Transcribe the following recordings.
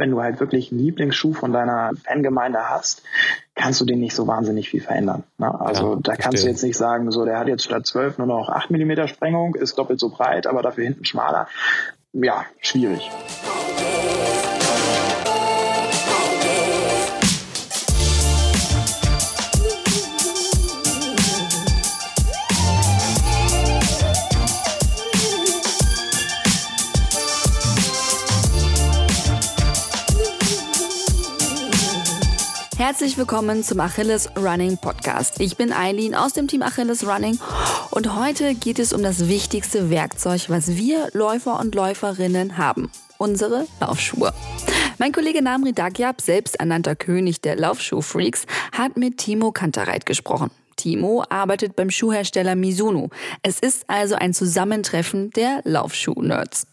wenn du halt wirklich einen Lieblingsschuh von deiner Fangemeinde hast, kannst du den nicht so wahnsinnig viel verändern. Ne? Also ja, da kannst verstehe. du jetzt nicht sagen, so der hat jetzt statt 12 nur noch 8 mm Sprengung, ist doppelt so breit, aber dafür hinten schmaler. Ja, schwierig. Herzlich willkommen zum Achilles Running Podcast. Ich bin Eileen aus dem Team Achilles Running und heute geht es um das wichtigste Werkzeug, was wir Läufer und Läuferinnen haben. Unsere Laufschuhe. Mein Kollege Namri Dagyab, selbsternannter König der Laufschuhfreaks, hat mit Timo Kantereit gesprochen. Timo arbeitet beim Schuhhersteller Mizuno. Es ist also ein Zusammentreffen der Laufschuh-Nerds.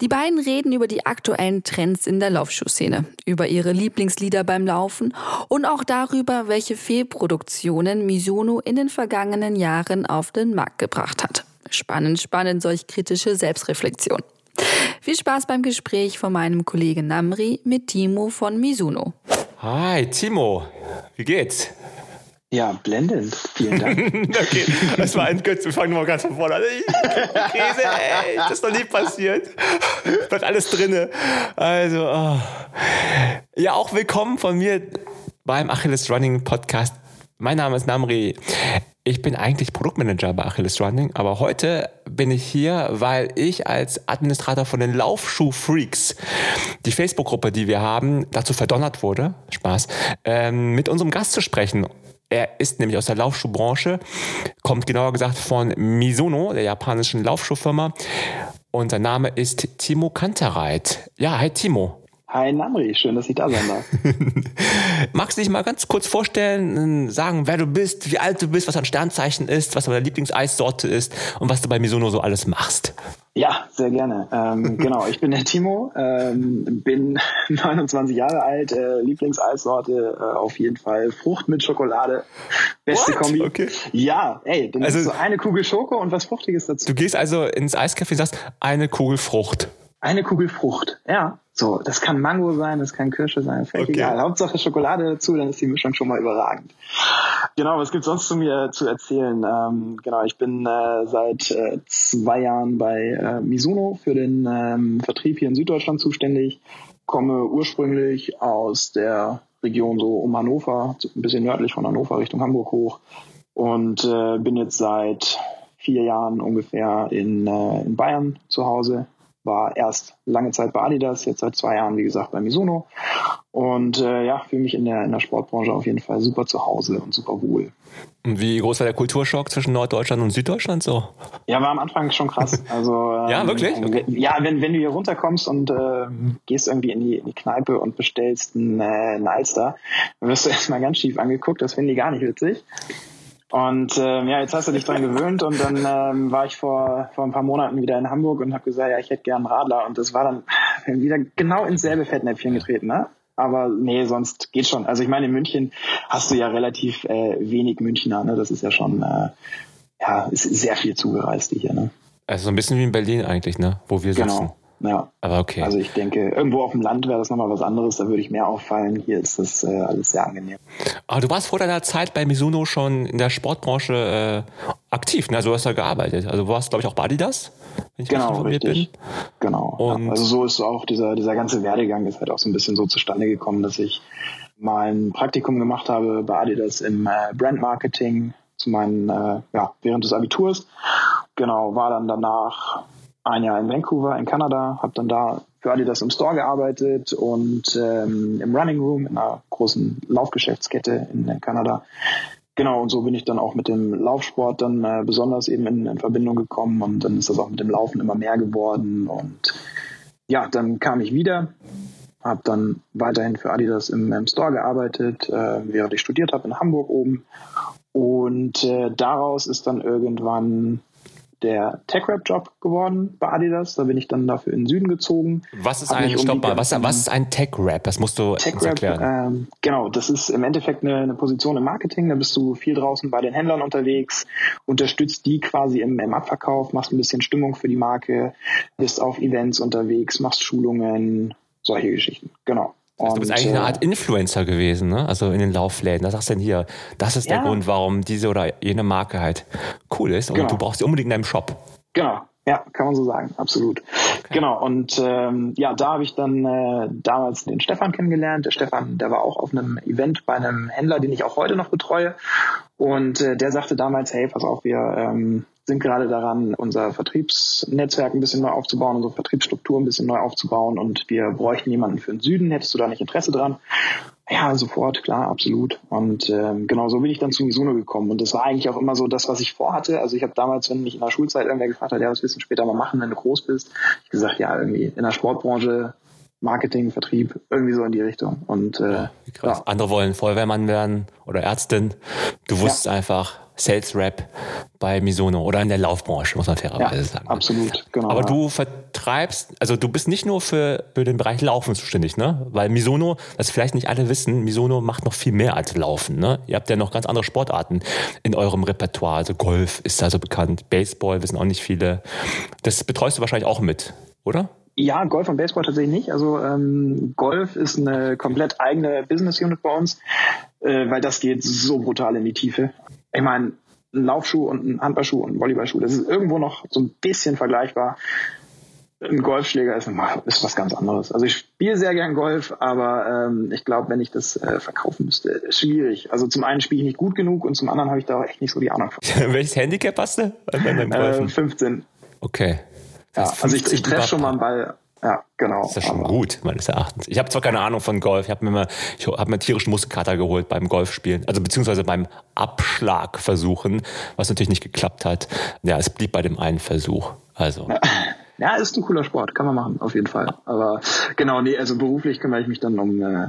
Die beiden reden über die aktuellen Trends in der Laufschuhszene, über ihre Lieblingslieder beim Laufen und auch darüber, welche Fehlproduktionen Mizuno in den vergangenen Jahren auf den Markt gebracht hat. Spannend, spannend, solch kritische Selbstreflexion. Viel Spaß beim Gespräch von meinem Kollegen Namri mit Timo von Mizuno. Hi, Timo. Wie geht's? Ja, blendend. Vielen Dank. okay, das war ein Götz. Wir fangen mal ganz von vorne an. Käse, ey, das ist noch nie passiert. Bleibt alles drinne. Also, oh. ja, auch willkommen von mir beim Achilles Running Podcast. Mein Name ist Namri. Ich bin eigentlich Produktmanager bei Achilles Running, aber heute bin ich hier, weil ich als Administrator von den Laufschuh-Freaks, die Facebook-Gruppe, die wir haben, dazu verdonnert wurde, Spaß, ähm, mit unserem Gast zu sprechen. Er ist nämlich aus der Laufschuhbranche, kommt genauer gesagt von Misono, der japanischen Laufschuhfirma. Und sein Name ist Timo Kantereit. Ja, hi Timo. Hi Namri, schön, dass ich da sein darf. Magst du dich mal ganz kurz vorstellen, sagen, wer du bist, wie alt du bist, was dein Sternzeichen ist, was deine Lieblingseissorte ist und was du bei Misono so alles machst? Ja, sehr gerne. Ähm, genau, ich bin der Timo, ähm, bin 29 Jahre alt, äh, Lieblingseissorte äh, auf jeden Fall Frucht mit Schokolade. Beste What? Kombi. Okay. Ja, ey, dann also, ist so eine Kugel Schoko und was Fruchtiges dazu. Du gehst also ins Eiscafé und sagst, eine Kugel Frucht. Eine Kugel Frucht, ja. So, das kann Mango sein, das kann Kirsche sein, völlig okay. egal. Hauptsache Schokolade dazu, dann ist die Mischung schon mal überragend. Genau, was gibt's sonst zu mir zu erzählen? Ähm, genau, ich bin äh, seit äh, zwei Jahren bei äh, Mizuno für den ähm, Vertrieb hier in Süddeutschland zuständig, komme ursprünglich aus der Region so um Hannover, ein bisschen nördlich von Hannover Richtung Hamburg hoch und äh, bin jetzt seit vier Jahren ungefähr in, äh, in Bayern zu Hause war erst lange Zeit bei Adidas, jetzt seit zwei Jahren, wie gesagt, bei Mizuno. Und äh, ja, fühle mich in der, in der Sportbranche auf jeden Fall super zu Hause und super wohl. Und wie groß war der Kulturschock zwischen Norddeutschland und Süddeutschland so? Ja, war am Anfang schon krass. Also, ähm, ja, wirklich? Okay. Ja, wenn, wenn du hier runterkommst und äh, gehst irgendwie in die, in die Kneipe und bestellst einen, äh, einen Alster, dann wirst du erstmal ganz schief angeguckt, das finden die gar nicht witzig. Und ähm, ja, jetzt hast du dich dran gewöhnt und dann ähm, war ich vor, vor ein paar Monaten wieder in Hamburg und habe gesagt, ja, ich hätte gern einen Radler und das war dann wieder genau ins selbe Fettnäpfchen getreten, ne? Aber nee, sonst geht schon. Also ich meine, in München hast du ja relativ äh, wenig Münchner, ne? Das ist ja schon, äh, ja, ist sehr viel zugereist hier, ne? Also so ein bisschen wie in Berlin eigentlich, ne? Wo wir genau. Ja. Aber okay. Also ich denke, irgendwo auf dem Land wäre das nochmal was anderes, da würde ich mehr auffallen. Hier ist das äh, alles sehr angenehm. Aber du warst vor deiner Zeit bei Mizuno schon in der Sportbranche äh, aktiv, ne? Also du hast da gearbeitet. Also du warst, glaube ich, auch bei Adidas, wenn ich genau, richtig. bin. Genau. Und ja, also so ist auch dieser, dieser ganze Werdegang ist halt auch so ein bisschen so zustande gekommen, dass ich mal ein Praktikum gemacht habe bei Adidas im äh, Brandmarketing zu meinen, äh, ja, während des Abiturs. Genau, war dann danach ein Jahr in Vancouver in Kanada, habe dann da für Adidas im Store gearbeitet und ähm, im Running Room in einer großen Laufgeschäftskette in, Kanada. Genau, und so bin ich dann auch mit dem Laufsport dann äh, besonders eben in, in Verbindung gekommen und dann ist das auch mit dem Laufen immer mehr geworden und ja, dann kam ich wieder, habe dann weiterhin für Adidas im, im Store gearbeitet, äh, während ich studiert habe in Hamburg oben und äh, daraus ist dann irgendwann der Tech-Rap-Job geworden bei Adidas. Da bin ich dann dafür in den Süden gezogen. Was ist ein, stopp mal, was, was ist ein Tech-Rap? Das musst du Tech erklären. Ähm, genau, das ist im Endeffekt eine, eine, Position im Marketing. Da bist du viel draußen bei den Händlern unterwegs, unterstützt die quasi im, im Abverkauf, machst ein bisschen Stimmung für die Marke, bist auf Events unterwegs, machst Schulungen, solche Geschichten, genau. Also du bist eigentlich eine Art äh, Influencer gewesen, ne? Also in den Laufläden. Da sagst du denn hier, das ist ja. der Grund, warum diese oder jene Marke halt cool ist und genau. du brauchst sie unbedingt in deinem Shop. Genau, ja, kann man so sagen, absolut. Okay. Genau, und ähm, ja, da habe ich dann äh, damals den Stefan kennengelernt. Der Stefan, der war auch auf einem Event bei einem Händler, den ich auch heute noch betreue. Und äh, der sagte damals, hey, pass auf, wir ähm, sind gerade daran, unser Vertriebsnetzwerk ein bisschen neu aufzubauen, unsere Vertriebsstruktur ein bisschen neu aufzubauen und wir bräuchten jemanden für den Süden. Hättest du da nicht Interesse dran? Ja, sofort, klar, absolut. Und ähm, genau so bin ich dann zu Mizuno gekommen. Und das war eigentlich auch immer so das, was ich vorhatte. Also ich habe damals, wenn mich in der Schulzeit irgendwer gefragt hat, ja, was willst du später mal machen, wenn du groß bist, ich gesagt, ja, irgendwie in der Sportbranche Marketing, Vertrieb, irgendwie so in die Richtung. Und äh, ja, ja. andere wollen Feuerwehrmann werden oder Ärztin. Du wusstest ja. einfach Sales Rep bei Misono oder in der Laufbranche, muss man fairerweise ja, sagen. Absolut, genau. Aber du vertreibst, also du bist nicht nur für, für den Bereich Laufen zuständig, ne? Weil Misono, das vielleicht nicht alle wissen, Misono macht noch viel mehr als Laufen, ne? Ihr habt ja noch ganz andere Sportarten in eurem Repertoire. Also Golf ist da so bekannt, Baseball wissen auch nicht viele. Das betreust du wahrscheinlich auch mit, oder? Ja, Golf und Baseball tatsächlich nicht. Also ähm, Golf ist eine komplett eigene Business Unit bei uns, äh, weil das geht so brutal in die Tiefe. Ich meine, ein Laufschuh und ein Handballschuh und ein Volleyballschuh, das ist irgendwo noch so ein bisschen vergleichbar. Ein Golfschläger ist, ist was ganz anderes. Also ich spiele sehr gern Golf, aber ähm, ich glaube, wenn ich das äh, verkaufen müsste, ist schwierig. Also zum einen spiele ich nicht gut genug und zum anderen habe ich da auch echt nicht so die Ahnung von. Welches Handicap hast du? Äh, 15. Okay. Ja, also ich, ich treffe schon mal einen Ball. Ja, genau. Das ist ja schon aber. gut, meines Erachtens. Ich habe zwar keine Ahnung von Golf, ich habe mir mal, ich habe mir tierischen Muskelkater geholt beim Golfspielen, also beziehungsweise beim Abschlagversuchen, was natürlich nicht geklappt hat. Ja, es blieb bei dem einen Versuch. Also. Ja. Ja, ist ein cooler Sport, kann man machen, auf jeden Fall. Aber genau, nee, also beruflich kümmere ich mich dann um äh,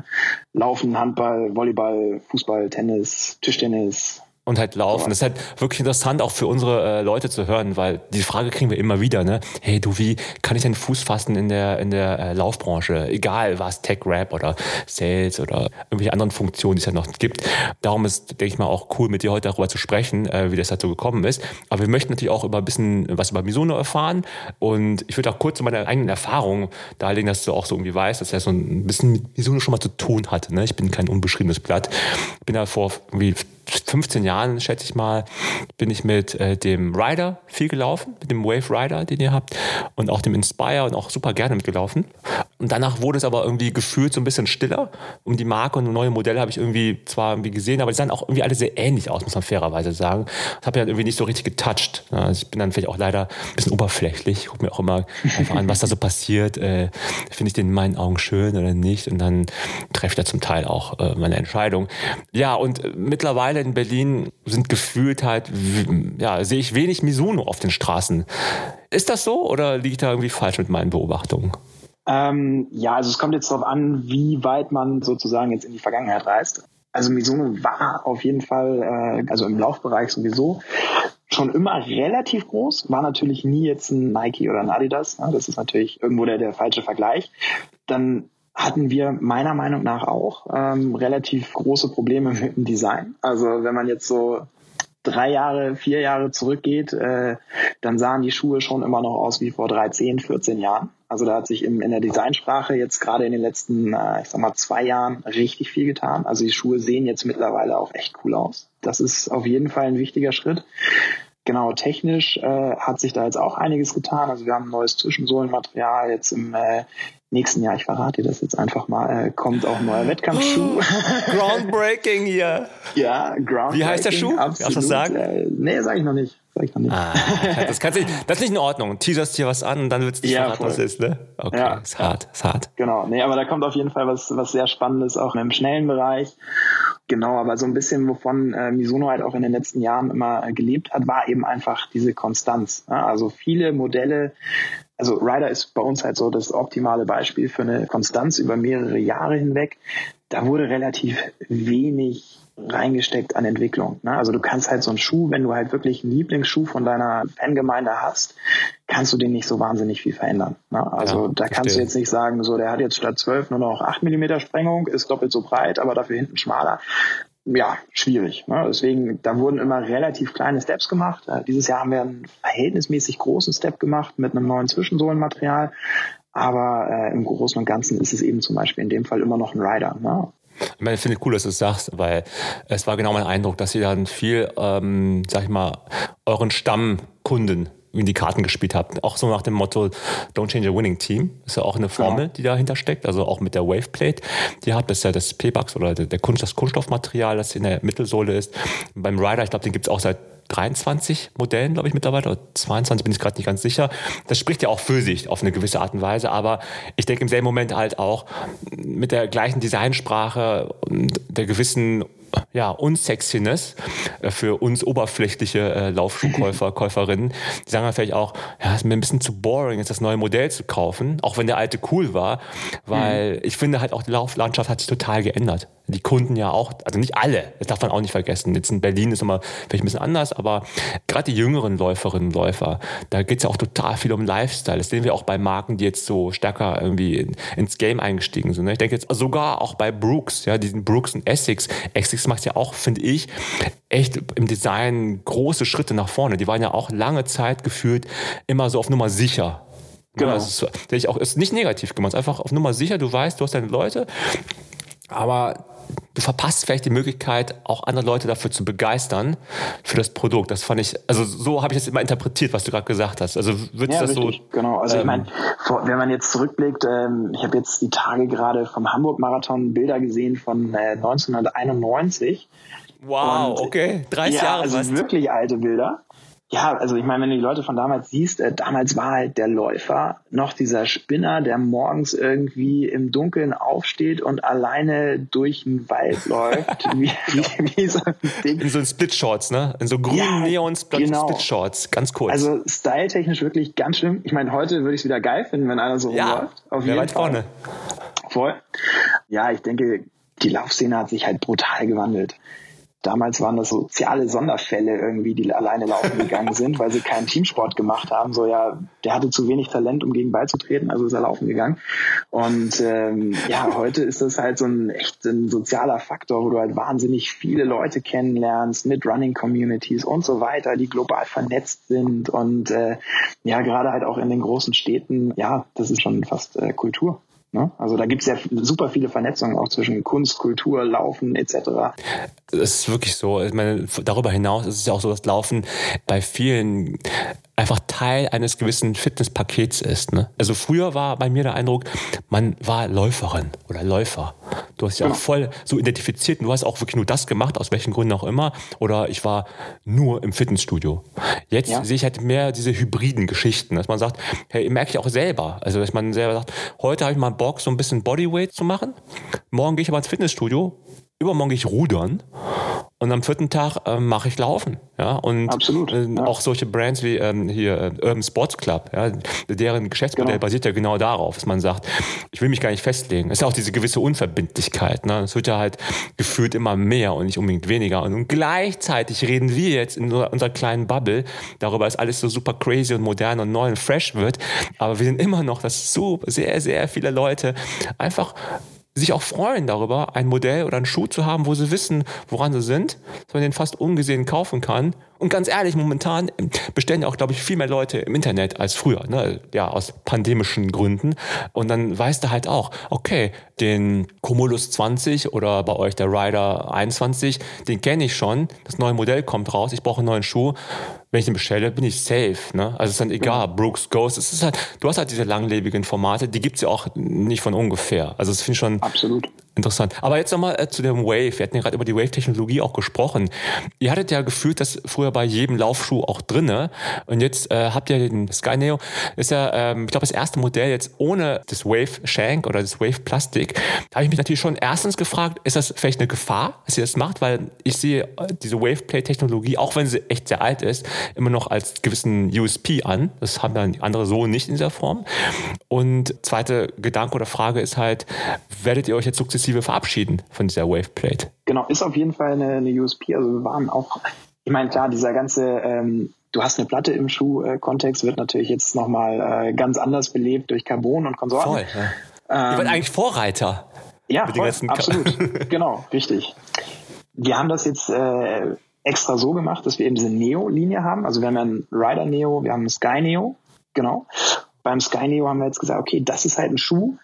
Laufen, Handball, Volleyball, Fußball, Tennis, Tischtennis, und halt laufen. Das ist halt wirklich interessant auch für unsere äh, Leute zu hören, weil die Frage kriegen wir immer wieder, ne? Hey, du, wie kann ich denn Fuß fassen in der in der äh, Laufbranche? Egal, was Tech Rap oder Sales oder irgendwelche anderen Funktionen, die es ja noch gibt. Darum ist, denke ich mal, auch cool, mit dir heute darüber zu sprechen, äh, wie das dazu gekommen ist. Aber wir möchten natürlich auch über ein bisschen was über Misono erfahren und ich würde auch kurz zu meiner eigenen Erfahrung darlegen, dass du auch so irgendwie weißt, dass er so ein bisschen mit Misono schon mal zu tun hatte. Ne? Ich bin kein unbeschriebenes Blatt. Ich bin da vor irgendwie 15 Jahren, schätze ich mal, bin ich mit äh, dem Rider viel gelaufen, mit dem Wave Rider, den ihr habt, und auch dem Inspire und auch super gerne mitgelaufen. Und danach wurde es aber irgendwie gefühlt so ein bisschen stiller. Um die Marke und neue Modelle habe ich irgendwie zwar irgendwie gesehen, aber die sahen auch irgendwie alle sehr ähnlich aus, muss man fairerweise sagen. Das habe ich halt irgendwie nicht so richtig getoucht. Also ich bin dann vielleicht auch leider ein bisschen oberflächlich. Ich gucke mir auch immer einfach an, was da so passiert. Äh, Finde ich den in meinen Augen schön oder nicht? Und dann treffe ich da zum Teil auch äh, meine Entscheidung. Ja, und äh, mittlerweile in Berlin sind gefühlt halt, ja, sehe ich wenig Misuno auf den Straßen. Ist das so oder liege ich da irgendwie falsch mit meinen Beobachtungen? Ähm, ja, also es kommt jetzt darauf an, wie weit man sozusagen jetzt in die Vergangenheit reist. Also Mizuno war auf jeden Fall, äh, also im Laufbereich sowieso, schon immer relativ groß, war natürlich nie jetzt ein Nike oder ein Adidas. Ne? Das ist natürlich irgendwo der, der falsche Vergleich. Dann hatten wir meiner Meinung nach auch ähm, relativ große Probleme mit dem Design. Also wenn man jetzt so drei Jahre, vier Jahre zurückgeht, äh, dann sahen die Schuhe schon immer noch aus wie vor 13, 14 Jahren. Also da hat sich im, in der Designsprache jetzt gerade in den letzten, äh, ich sag mal, zwei Jahren richtig viel getan. Also die Schuhe sehen jetzt mittlerweile auch echt cool aus. Das ist auf jeden Fall ein wichtiger Schritt. Genau, technisch äh, hat sich da jetzt auch einiges getan. Also wir haben ein neues Zwischensohlenmaterial jetzt im äh, nächsten Jahr, ich verrate dir das jetzt einfach mal, äh, kommt auch ein neuer Wettkampfschuh. Groundbreaking hier. Ja, Groundbreaking. Wie heißt der Schuh? Absolut. Du das sagen? Äh, nee, sag ich noch nicht. Sag ich noch nicht. Ah, das, kannst du, das ist nicht in Ordnung. Teaserst dir was an und dann wird es nicht ja, verraten, was ist, ne? Okay, ja. ist hart, ist hart. Genau, nee, aber da kommt auf jeden Fall was, was sehr Spannendes auch im schnellen Bereich. Genau, aber so ein bisschen, wovon äh, Misono halt auch in den letzten Jahren immer äh, gelebt hat, war eben einfach diese Konstanz. Ja? Also viele Modelle also Rider ist bei uns halt so das optimale Beispiel für eine Konstanz über mehrere Jahre hinweg. Da wurde relativ wenig reingesteckt an Entwicklung. Ne? Also du kannst halt so einen Schuh, wenn du halt wirklich einen Lieblingsschuh von deiner Fangemeinde hast, kannst du den nicht so wahnsinnig viel verändern. Ne? Also ja, da kannst verstehe. du jetzt nicht sagen, so der hat jetzt statt 12 nur noch 8 Millimeter Sprengung, ist doppelt so breit, aber dafür hinten schmaler ja, schwierig. Ne? Deswegen, da wurden immer relativ kleine Steps gemacht. Äh, dieses Jahr haben wir einen verhältnismäßig großen Step gemacht mit einem neuen Zwischensohlenmaterial. Aber äh, im Großen und Ganzen ist es eben zum Beispiel in dem Fall immer noch ein Rider. Ne? Ich meine, ich finde es cool, dass du es sagst, weil es war genau mein Eindruck, dass ihr dann viel, ähm, sag ich mal, euren Stammkunden in die Karten gespielt habt. Auch so nach dem Motto Don't change a winning team. Ist ja auch eine Formel, die dahinter steckt. Also auch mit der Waveplate, die ihr habt, das ist ja das P-Bugs oder der Kunst, das Kunststoffmaterial, das in der Mittelsohle ist. beim Rider, ich glaube, den gibt es auch seit 23 Modellen, glaube ich, mittlerweile, oder 22, bin ich gerade nicht ganz sicher. Das spricht ja auch für sich auf eine gewisse Art und Weise, aber ich denke im selben Moment halt auch mit der gleichen Designsprache und der gewissen ja, Unsexiness äh, für uns oberflächliche äh, Laufschuhkäufer, Käuferinnen. Die sagen dann vielleicht auch, ja, ist mir ein bisschen zu boring, jetzt das neue Modell zu kaufen, auch wenn der alte cool war, weil mhm. ich finde halt auch die Lauflandschaft hat sich total geändert. Die Kunden ja auch, also nicht alle, das darf man auch nicht vergessen. Jetzt in Berlin ist immer vielleicht ein bisschen anders, aber gerade die jüngeren Läuferinnen und Läufer, da geht es ja auch total viel um Lifestyle. Das sehen wir auch bei Marken, die jetzt so stärker irgendwie in, ins Game eingestiegen sind. Ne? Ich denke jetzt sogar auch bei Brooks, ja, diesen Brooks und Essex. Essex macht ja auch, finde ich, echt im Design große Schritte nach vorne. Die waren ja auch lange Zeit gefühlt immer so auf Nummer sicher. Genau. Ja, das ist, ich auch, ist nicht negativ gemeint, einfach auf Nummer sicher, du weißt, du hast deine Leute, aber du verpasst vielleicht die Möglichkeit, auch andere Leute dafür zu begeistern für das Produkt. Das fand ich, also so habe ich das immer interpretiert, was du gerade gesagt hast. Also würdest ja, das richtig, so? Genau. Also ähm, ich meine, wenn man jetzt zurückblickt, ähm, ich habe jetzt die Tage gerade vom Hamburg-Marathon Bilder gesehen von äh, 1991. Wow, Und, okay, 30 ja, Jahre also fast. wirklich alte Bilder ja, also ich meine, wenn du die Leute von damals siehst, äh, damals war halt der Läufer noch dieser Spinner, der morgens irgendwie im Dunkeln aufsteht und alleine durch den Wald läuft, wie, wie, wie so ein Ding. In so Split-Shorts, ne? In so grünen ja, Neon-Split-Shorts, ganz kurz. Also styletechnisch wirklich ganz schlimm. Ich meine, heute würde ich es wieder geil finden, wenn einer so ja, rumläuft. Auf jeden weit Fall. vorne. Voll. Ja, ich denke, die Laufszene hat sich halt brutal gewandelt. Damals waren das soziale Sonderfälle irgendwie, die alleine laufen gegangen sind, weil sie keinen Teamsport gemacht haben. So ja, der hatte zu wenig Talent, um gegen beizutreten, also ist er laufen gegangen. Und ähm, ja, heute ist das halt so ein echt ein sozialer Faktor, wo du halt wahnsinnig viele Leute kennenlernst mit Running Communities und so weiter, die global vernetzt sind und äh, ja, gerade halt auch in den großen Städten, ja, das ist schon fast äh, Kultur. Ne? Also da gibt es ja super viele Vernetzungen auch zwischen Kunst, Kultur, Laufen etc. Das ist wirklich so. Ich meine, darüber hinaus ist es ja auch so, dass Laufen bei vielen einfach Teil eines gewissen Fitnesspakets ist. Ne? Also früher war bei mir der Eindruck, man war Läuferin oder Läufer. Du hast ja genau. voll so identifiziert und du hast auch wirklich nur das gemacht, aus welchen Gründen auch immer. Oder ich war nur im Fitnessstudio. Jetzt ja. sehe ich halt mehr diese hybriden Geschichten, dass man sagt, hey, merke ich auch selber. Also dass man selber sagt, heute habe ich mal Bock, so ein bisschen Bodyweight zu machen. Morgen gehe ich aber ins Fitnessstudio. Übermorgen gehe ich rudern und am vierten Tag äh, mache ich Laufen. Ja? Und Absolut, äh, ja. auch solche Brands wie ähm, hier äh, Urban Sports Club, ja? deren Geschäftsmodell genau. basiert ja genau darauf, dass man sagt, ich will mich gar nicht festlegen. Es ist auch diese gewisse Unverbindlichkeit. Ne? Es wird ja halt gefühlt immer mehr und nicht unbedingt weniger. Und, und gleichzeitig reden wir jetzt in unserer kleinen Bubble darüber, dass alles so super crazy und modern und neu und fresh wird. Aber wir sind immer noch, dass so sehr, sehr viele Leute einfach sich auch freuen darüber, ein Modell oder einen Schuh zu haben, wo sie wissen, woran sie sind, dass man den fast ungesehen kaufen kann. Und ganz ehrlich, momentan bestellen ja auch, glaube ich, viel mehr Leute im Internet als früher, ne? ja, aus pandemischen Gründen. Und dann weißt du halt auch, okay, den Cumulus 20 oder bei euch der Rider 21, den kenne ich schon, das neue Modell kommt raus, ich brauche einen neuen Schuh wenn ich den bestelle, bin ich safe. Ne? Also es ist dann egal, Brooks, Ghost, es ist halt, du hast halt diese langlebigen Formate, die gibt es ja auch nicht von ungefähr. Also das finde ich schon Absolut. Interessant. Aber jetzt nochmal äh, zu dem Wave. Wir hatten ja gerade über die Wave-Technologie auch gesprochen. Ihr hattet ja gefühlt das früher bei jedem Laufschuh auch drinne. Und jetzt äh, habt ihr den Sky Neo. Ist ja, ähm, ich glaube, das erste Modell jetzt ohne das Wave Shank oder das Wave Plastik. Da habe ich mich natürlich schon erstens gefragt, ist das vielleicht eine Gefahr, dass ihr das macht? Weil ich sehe äh, diese Wave Play Technologie, auch wenn sie echt sehr alt ist, immer noch als gewissen USP an. Das haben dann andere so nicht in dieser Form. Und zweite Gedanke oder Frage ist halt, werdet ihr euch jetzt sukzessive sukzessive verabschieden von dieser Waveplate. Genau, ist auf jeden Fall eine, eine USP. Also wir waren auch, ich meine, klar, dieser ganze, ähm, du hast eine Platte im Schuh-Kontext, wird natürlich jetzt nochmal äh, ganz anders belebt durch Carbon und Konsorten. Voll, ja. Ähm, Ihr eigentlich Vorreiter. Ja, voll, absolut. genau, richtig. Wir haben das jetzt äh, extra so gemacht, dass wir eben diese Neo-Linie haben. Also wir haben ja einen Rider Neo, wir haben einen Sky Neo, genau. beim Sky Neo haben wir jetzt gesagt, okay, das ist halt ein Schuh,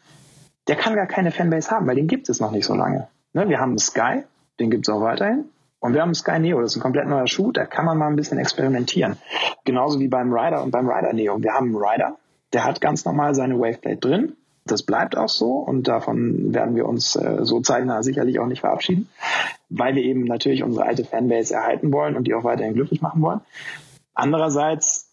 der kann gar keine Fanbase haben, weil den gibt es noch nicht so lange. Ne, wir haben Sky, den gibt es auch weiterhin. Und wir haben Sky Neo, das ist ein komplett neuer Schuh, da kann man mal ein bisschen experimentieren. Genauso wie beim Rider und beim Rider Neo. Wir haben einen Rider, der hat ganz normal seine Waveplate drin. Das bleibt auch so und davon werden wir uns äh, so zeitnah sicherlich auch nicht verabschieden, weil wir eben natürlich unsere alte Fanbase erhalten wollen und die auch weiterhin glücklich machen wollen. Andererseits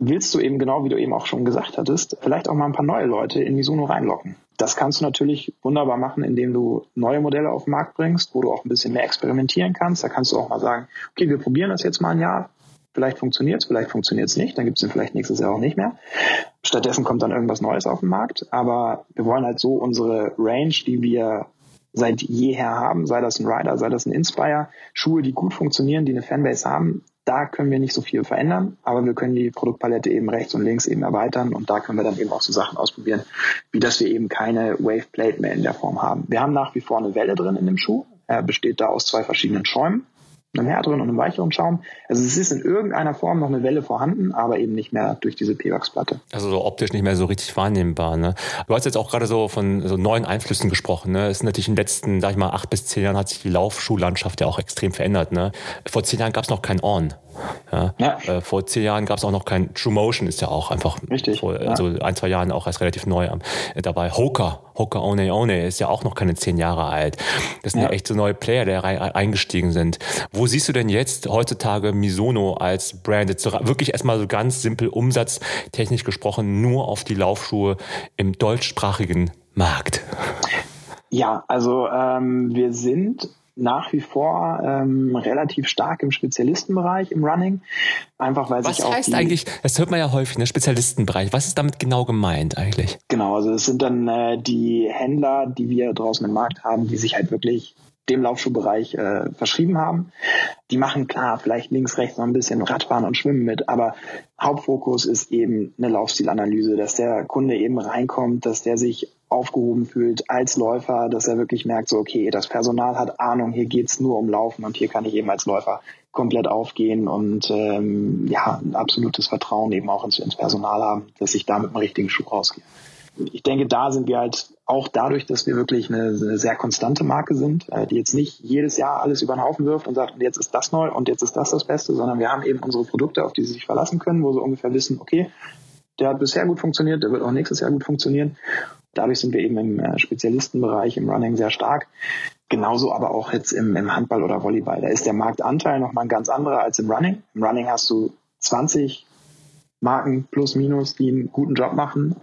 willst du eben genau, wie du eben auch schon gesagt hattest, vielleicht auch mal ein paar neue Leute in Mizuno reinlocken. Das kannst du natürlich wunderbar machen, indem du neue Modelle auf den Markt bringst, wo du auch ein bisschen mehr experimentieren kannst. Da kannst du auch mal sagen, okay, wir probieren das jetzt mal ein Jahr. Vielleicht funktioniert es, vielleicht funktioniert es nicht. Dann gibt es den vielleicht nächstes Jahr auch nicht mehr. Stattdessen kommt dann irgendwas Neues auf den Markt. Aber wir wollen halt so unsere Range, die wir seit jeher haben, sei das ein Rider, sei das ein Inspire, Schuhe, die gut funktionieren, die eine Fanbase haben, da können wir nicht so viel verändern, aber wir können die Produktpalette eben rechts und links eben erweitern und da können wir dann eben auch so Sachen ausprobieren, wie dass wir eben keine Waveplate mehr in der Form haben. Wir haben nach wie vor eine Welle drin in dem Schuh. Er besteht da aus zwei verschiedenen Schäumen einem härteren und einem weicheren Schaum. Also es ist in irgendeiner Form noch eine Welle vorhanden, aber eben nicht mehr durch diese P-Wax-Platte. Also so optisch nicht mehr so richtig wahrnehmbar. Ne? Du hast jetzt auch gerade so von so neuen Einflüssen gesprochen. Ne? Es ist natürlich in den letzten, sag ich mal, acht bis zehn Jahren hat sich die Laufschuhlandschaft ja auch extrem verändert. Ne? Vor zehn Jahren gab es noch kein On. Ja. ja. Äh, vor zehn Jahren gab es auch noch kein True Motion, ist ja auch einfach Richtig, vor, ja. also ein, zwei Jahren auch erst relativ neu äh, dabei. Hoka, Hoka One One ist ja auch noch keine zehn Jahre alt. Das sind ja, echt so neue Player, die rein, eingestiegen sind. Wo siehst du denn jetzt heutzutage Misono als Brand? Jetzt so, wirklich erstmal so ganz simpel umsatztechnisch gesprochen, nur auf die Laufschuhe im deutschsprachigen Markt. Ja, also ähm, wir sind nach wie vor ähm, relativ stark im Spezialistenbereich im Running. Einfach weil Was sich auch heißt eigentlich, das hört man ja häufig, ne Spezialistenbereich. Was ist damit genau gemeint eigentlich? Genau, also es sind dann äh, die Händler, die wir draußen im Markt haben, die sich halt wirklich dem Laufschuhbereich äh, verschrieben haben. Die machen klar, vielleicht links, rechts noch ein bisschen Radfahren und Schwimmen mit, aber Hauptfokus ist eben eine Laufstilanalyse, dass der Kunde eben reinkommt, dass der sich aufgehoben fühlt als Läufer, dass er wirklich merkt, so okay, das Personal hat Ahnung, hier geht's nur um Laufen und hier kann ich eben als Läufer komplett aufgehen und ähm, ja, ein absolutes Vertrauen eben auch ins, ins Personal haben, dass ich da mit dem richtigen Schuh rausgehe ich denke, da sind wir halt auch dadurch, dass wir wirklich eine, eine, sehr konstante Marke sind, äh, die jetzt nicht jedes Jahr alles über den Haufen wirft und sagt, jetzt ist das neu und jetzt ist das das Beste, sondern wir haben eben unsere Produkte, auf die sie sich verlassen können, wo sie ungefähr wissen, okay, der hat bisher gut funktioniert, der wird auch nächstes Jahr gut funktionieren. Dadurch sind wir eben im äh, Spezialistenbereich, im Running sehr stark. Genauso aber auch jetzt im, im Handball oder Volleyball. Da ist der Marktanteil nochmal ein ganz anderer als im Running. Im Running hast du 20 Marken plus minus, die einen guten Job machen.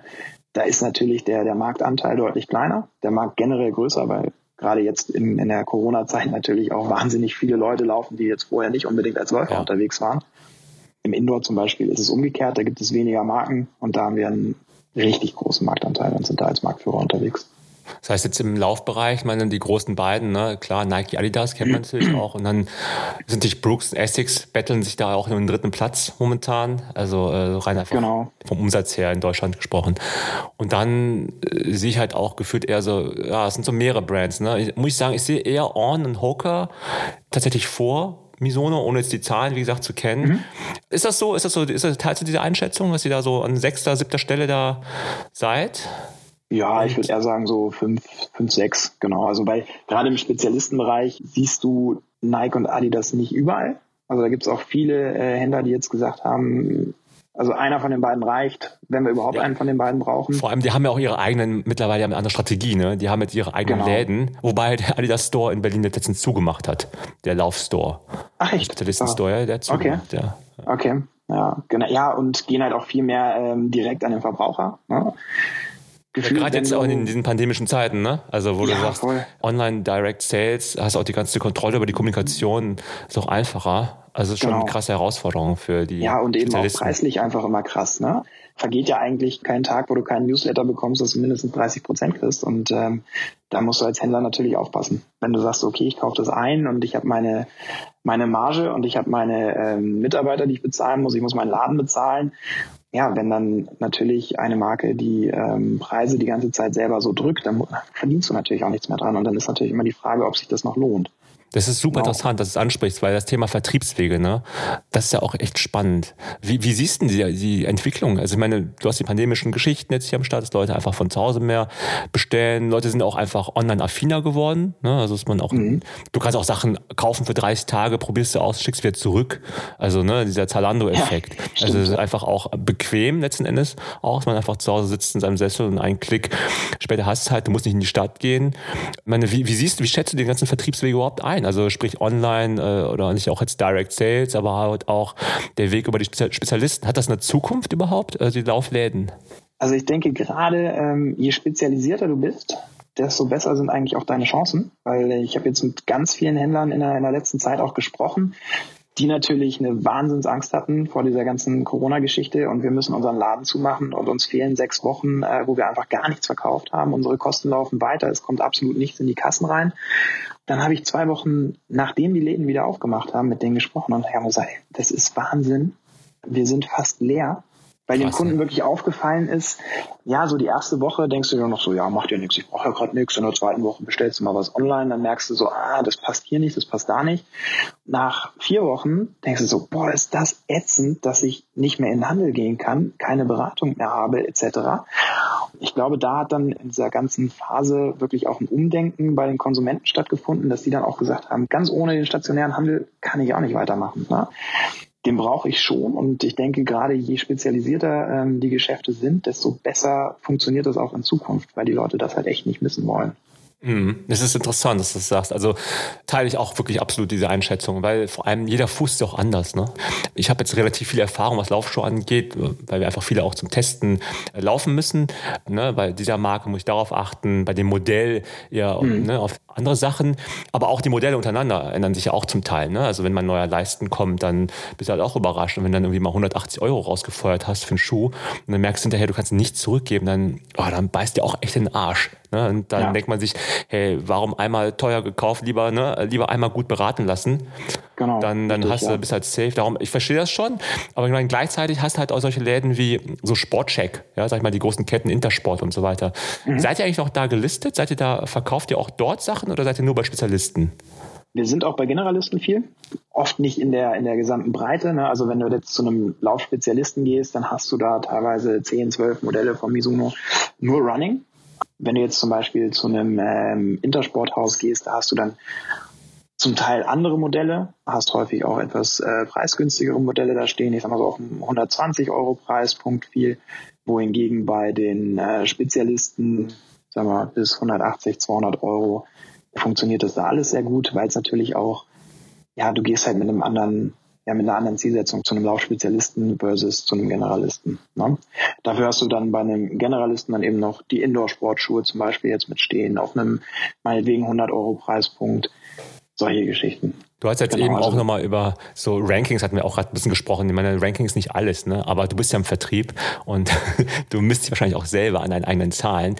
Da ist natürlich der, der Marktanteil deutlich kleiner, der Markt generell größer, weil gerade jetzt in, in der Corona-Zeit natürlich auch wahnsinnig viele Leute laufen, die jetzt vorher nicht unbedingt als Läufer ja. unterwegs waren. Im Indoor zum Beispiel ist es umgekehrt, da gibt es weniger Marken und da haben wir einen richtig großen Marktanteil und sind da als Marktführer unterwegs. Das heißt jetzt im Laufbereich, ich meine die großen beiden, ne, klar, Nike, Adidas kennt man natürlich auch und dann sind sich Brooks und Essex betteln sich da auch in den dritten Platz momentan, also äh, rein einfach genau. vom Umsatz her in Deutschland gesprochen. Und dann äh, sehe ich halt auch gefühlt eher so, ja, es sind so mehrere Brands, ne. Ich, muss ich sagen, ich sehe eher On und Hoka tatsächlich vor Misono, ohne jetzt die Zahlen, wie gesagt, zu kennen. Mhm. Ist das so? Ist das so? Ist das teilst du diese Einschätzung, dass ihr da so an sechster, siebter Stelle da seid? Ja, ich würde eher sagen so fünf, fünf, sechs, genau. Also bei gerade im Spezialistenbereich siehst du Nike und Adidas nicht überall. Also da gibt es auch viele äh, Händler, die jetzt gesagt haben, also einer von den beiden reicht, wenn wir überhaupt ja. einen von den beiden brauchen. Vor allem, die haben ja auch ihre eigenen, mittlerweile eine andere Strategie, ne? Die haben jetzt ihre eigenen genau. Läden, wobei der Adidas Store in Berlin letztens zugemacht hat. Der Laufstore. Ach echt? Spezialisten-Store, ja, der hat zugemacht, okay. ja. Okay, ja, genau. Ja, und gehen halt auch viel mehr ähm, direkt an den Verbraucher. Ne? Ja, Gerade jetzt auch in diesen pandemischen Zeiten, ne? Also wo ja, du sagst, voll. Online Direct Sales, hast auch die ganze Kontrolle über die Kommunikation, ist auch einfacher. Also ist schon genau. eine krasse Herausforderung für die. Ja, und eben auch preislich einfach immer krass, ne? Vergeht ja eigentlich kein Tag, wo du keinen Newsletter bekommst, dass du mindestens 30 Prozent kriegst. Und ähm, da musst du als Händler natürlich aufpassen. Wenn du sagst, okay, ich kaufe das ein und ich habe meine meine Marge und ich habe meine ähm, Mitarbeiter, die ich bezahlen muss, ich muss meinen Laden bezahlen ja, wenn dann natürlich eine Marke die ähm, Preise die ganze Zeit selber so drückt, dann verdienst du natürlich auch nichts mehr dran. Und dann ist natürlich immer die Frage, ob sich das noch lohnt. Das ist super genau. interessant, dass du es ansprichst, weil das Thema Vertriebswege, ne, das ist ja auch echt spannend. Wie, wie siehst du die, die Entwicklung? Also ich meine, du hast die pandemischen Geschichten jetzt hier am Start, dass Leute einfach von zu Hause mehr bestellen. Leute sind auch einfach online affiner geworden. Ne? Also dass man auch, mhm. du kannst auch Sachen kaufen für 30 Tage, probierst du aus, schickst wieder zurück. Also ne, dieser Zalando-Effekt. Ja, also es ist einfach auch bequem letzten Endes auch, dass man einfach zu Hause sitzt in seinem Sessel und einen Klick später hast du halt, du musst nicht in die Stadt gehen. Ich meine, wie, wie siehst du, wie schätzt du den ganzen Vertriebsweg überhaupt ein? Also sprich online äh, oder nicht auch jetzt Direct Sales, aber halt auch der Weg über die Spezialisten. Hat das eine Zukunft überhaupt, also die Laufläden? Also ich denke gerade, ähm, je spezialisierter du bist, desto besser sind eigentlich auch deine Chancen. Weil ich habe jetzt mit ganz vielen Händlern in der, in der letzten Zeit auch gesprochen, die natürlich eine Wahnsinnsangst hatten vor dieser ganzen Corona-Geschichte und wir müssen unseren Laden zumachen und uns fehlen sechs Wochen, äh, wo wir einfach gar nichts verkauft haben. Unsere Kosten laufen weiter, es kommt absolut nichts in die Kassen rein. Dann habe ich zwei Wochen, nachdem die Läden wieder aufgemacht haben, mit denen gesprochen und haben gesagt, das ist Wahnsinn. Wir sind fast leer weil dem Kunden wirklich aufgefallen ist, ja, so die erste Woche denkst du dir noch so, ja, macht ja nichts, ich brauche ja gerade nichts. In der zweiten Woche bestellst du mal was online, dann merkst du so, ah, das passt hier nicht, das passt da nicht. Nach vier Wochen denkst du so, boah, ist das ätzend, dass ich nicht mehr in den Handel gehen kann, keine Beratung mehr habe, etc. Ich glaube, da hat dann in dieser ganzen Phase wirklich auch ein Umdenken bei den Konsumenten stattgefunden, dass die dann auch gesagt haben, ganz ohne den stationären Handel kann ich auch nicht weitermachen. Ne? Den brauche ich schon. Und ich denke, gerade je spezialisierter ähm, die Geschäfte sind, desto besser funktioniert das auch in Zukunft, weil die Leute das halt echt nicht missen wollen. Mhm. Es ist interessant, dass du das sagst. Also teile ich auch wirklich absolut diese Einschätzung, weil vor allem jeder Fuß ist ja auch anders. Ne? Ich habe jetzt relativ viel Erfahrung, was Laufschuhe angeht, weil wir einfach viele auch zum Testen äh, laufen müssen. Ne? Bei dieser Marke muss ich darauf achten, bei dem Modell ja mhm. ne, auf andere Sachen. Aber auch die Modelle untereinander ändern sich ja auch zum Teil. Ne? Also wenn mal ein neuer Leisten kommt, dann bist du halt auch überrascht. Und wenn dann irgendwie mal 180 Euro rausgefeuert hast für einen Schuh und dann merkst du hinterher, du kannst ihn nicht zurückgeben, dann, oh, dann beißt dir auch echt den Arsch. Ne? Und dann ja. denkt man sich, hey, warum einmal teuer gekauft, lieber, ne, lieber einmal gut beraten lassen. Genau. Dann, dann richtig, hast du, ja. bist halt safe. Darum, ich verstehe das schon, aber ich meine, gleichzeitig hast du halt auch solche Läden wie so Sportcheck, ja, sag ich mal, die großen Ketten Intersport und so weiter. Mhm. Seid ihr eigentlich noch da gelistet? Seid ihr da, verkauft ihr auch dort Sachen oder seid ihr nur bei Spezialisten? Wir sind auch bei Generalisten viel, oft nicht in der, in der gesamten Breite. Ne? Also wenn du jetzt zu einem Laufspezialisten gehst, dann hast du da teilweise 10, 12 Modelle von Mizuno nur Running. Wenn du jetzt zum Beispiel zu einem ähm, Intersporthaus gehst, da hast du dann zum Teil andere Modelle, hast häufig auch etwas äh, preisgünstigere Modelle da stehen. Ich sag mal so auf einem 120 Euro Preispunkt viel, wohingegen bei den äh, Spezialisten, sag mal, bis 180, 200 Euro funktioniert das da alles sehr gut, weil es natürlich auch, ja, du gehst halt mit einem anderen ja mit einer anderen Zielsetzung zu einem Laufspezialisten versus zu einem Generalisten. Ne? Dafür hast du dann bei einem Generalisten dann eben noch die Indoor-Sportschuhe zum Beispiel jetzt mitstehen, auf einem meinetwegen 100 Euro Preispunkt, solche Geschichten. Du hast jetzt genau, eben auch also, nochmal über so Rankings, hatten wir auch gerade ein bisschen gesprochen. Ich meine, Rankings nicht alles, ne? aber du bist ja im Vertrieb und du misst dich wahrscheinlich auch selber an deinen eigenen Zahlen.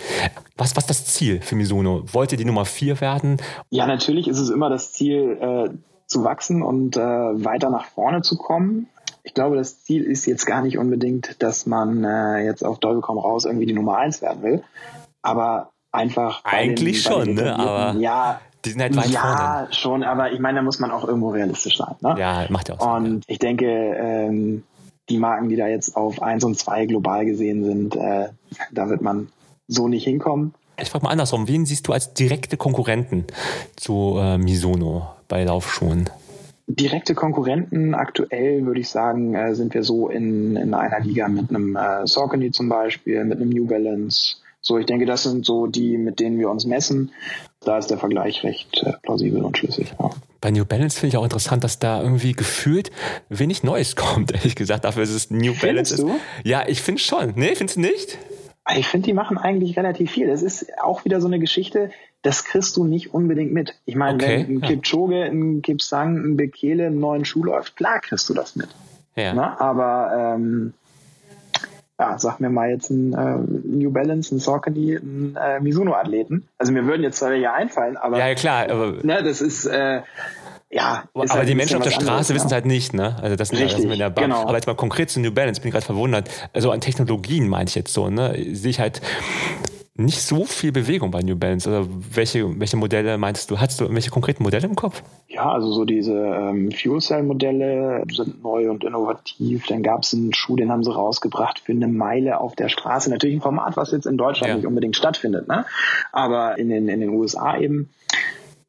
Was, was ist das Ziel für Mizuno? Wollt ihr die Nummer vier werden? Ja, natürlich ist es immer das Ziel, äh, zu wachsen und äh, weiter nach vorne zu kommen. Ich glaube, das Ziel ist jetzt gar nicht unbedingt, dass man äh, jetzt auf Teufel komm raus irgendwie die Nummer eins werden will. Aber einfach. Eigentlich den, schon, ne? Aber ja, die sind halt weit ja, vorne. Ja, schon, aber ich meine, da muss man auch irgendwo realistisch sein. Ne? Ja, macht ja auch Sinn. Und ich denke, ähm, die Marken, die da jetzt auf eins und zwei global gesehen sind, äh, da wird man so nicht hinkommen. Ich frage mal andersrum, wen siehst du als direkte Konkurrenten zu äh, Misono bei Laufschuhen? Direkte Konkurrenten aktuell würde ich sagen, äh, sind wir so in, in einer Liga mit einem äh, Saucony zum Beispiel, mit einem New Balance. So, ich denke, das sind so die, mit denen wir uns messen. Da ist der Vergleich recht äh, plausibel und schlüssig. Ja. Bei New Balance finde ich auch interessant, dass da irgendwie gefühlt wenig Neues kommt, ehrlich gesagt. Dafür ist es New Balance. Findest du? Ja, ich finde schon. Nee, findest du nicht? Ich finde, die machen eigentlich relativ viel. Das ist auch wieder so eine Geschichte, das kriegst du nicht unbedingt mit. Ich meine, okay, wenn ein Kipchoge, ein Kipsang, ein Bekele einen neuen Schuh läuft, klar kriegst du das mit. Ja. Na, aber ähm, ja, sag mir mal jetzt ein äh, New Balance, ein Saucony, ein äh, Mizuno-Athleten. Also mir würden jetzt zwei hier einfallen, aber ja, klar, aber ne, das ist äh, ja, aber halt die Menschen auf der Straße wissen es halt nicht, ne? Also das sind Richtig, in der Bar. Genau. Aber jetzt mal konkret zu New Balance, bin ich gerade verwundert. Also an Technologien meine ich jetzt so, ne? Sehe ich halt nicht so viel Bewegung bei New Balance. Oder welche, welche Modelle meintest du? Hattest du welche konkreten Modelle im Kopf? Ja, also so diese ähm, Fuel Cell Modelle sind neu und innovativ. Dann gab es einen Schuh, den haben sie rausgebracht für eine Meile auf der Straße. Natürlich ein Format, was jetzt in Deutschland ja. nicht unbedingt stattfindet, ne? aber in den, in den USA eben.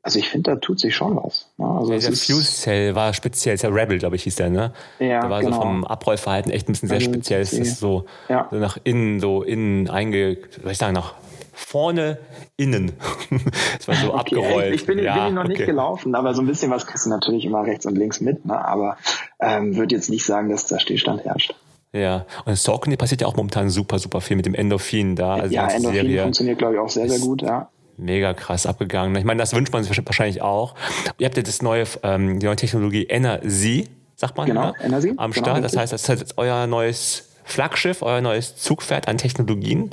Also ich finde, da tut sich schon was. Ne? Also ja, der Fuel Cell war speziell, ist ja Rebel, glaube ich, hieß der, ne? Ja, der war genau. so vom Abrollverhalten echt ein bisschen sehr speziell. Es ist so, ja. so nach innen, so innen einge, soll ich sagen, nach vorne, innen. das war so okay, abgerollt. Ich bin, ja, bin noch okay. nicht gelaufen, aber so ein bisschen was kriegst du natürlich immer rechts und links mit. Ne? Aber ähm, würde jetzt nicht sagen, dass da Stillstand herrscht. Ja, und Saucony passiert ja auch momentan super, super viel mit dem Endorphin da. Also ja, Endorphin Serie funktioniert, glaube ich, auch sehr, sehr gut, ja. Mega krass abgegangen. Ich meine, das wünscht man sich wahrscheinlich auch. Ihr habt ja das neue, ähm, die neue Technologie Energy, sagt man, genau, ne? Energy, am genau, Start. Genau, das heißt, das ist jetzt euer neues Flaggschiff, euer neues Zugpferd an Technologien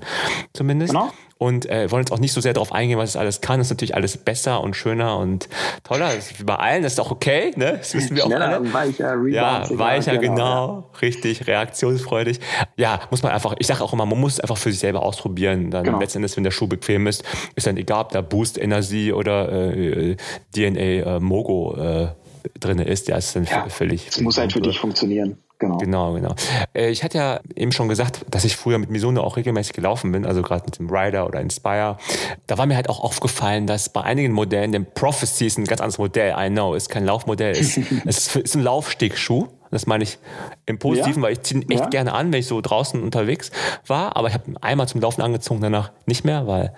zumindest. Genau. Und äh, wollen jetzt auch nicht so sehr darauf eingehen, was es alles kann. Das ist natürlich alles besser und schöner und toller. Das ist wie bei allen, das ist auch okay, ne? Das wissen wir Schneller, auch alle. Weicher, ja, weicher, genau, genau. richtig, reaktionsfreudig. Ja, muss man einfach, ich sage auch immer, man muss es einfach für sich selber ausprobieren. Dann genau. letztendlich, wenn der Schuh bequem ist, ist dann egal, ob da Boost Energie oder äh, DNA äh, Mogo äh, drin ist, ja, ist dann ja, völlig. Es muss halt für dich funktionieren. Genau. Genau, genau. Äh, ich hatte ja eben schon gesagt, dass ich früher mit Misono auch regelmäßig gelaufen bin, also gerade mit dem Rider oder Inspire. Da war mir halt auch aufgefallen, dass bei einigen Modellen, dem Prophecy ist ein ganz anderes Modell, I know, ist kein Laufmodell, ist, es ist ein Laufstegschuh. Das meine ich im Positiven, ja. weil ich ziehe ihn echt ja. gerne an, wenn ich so draußen unterwegs war. Aber ich habe ihn einmal zum Laufen angezogen, danach nicht mehr, weil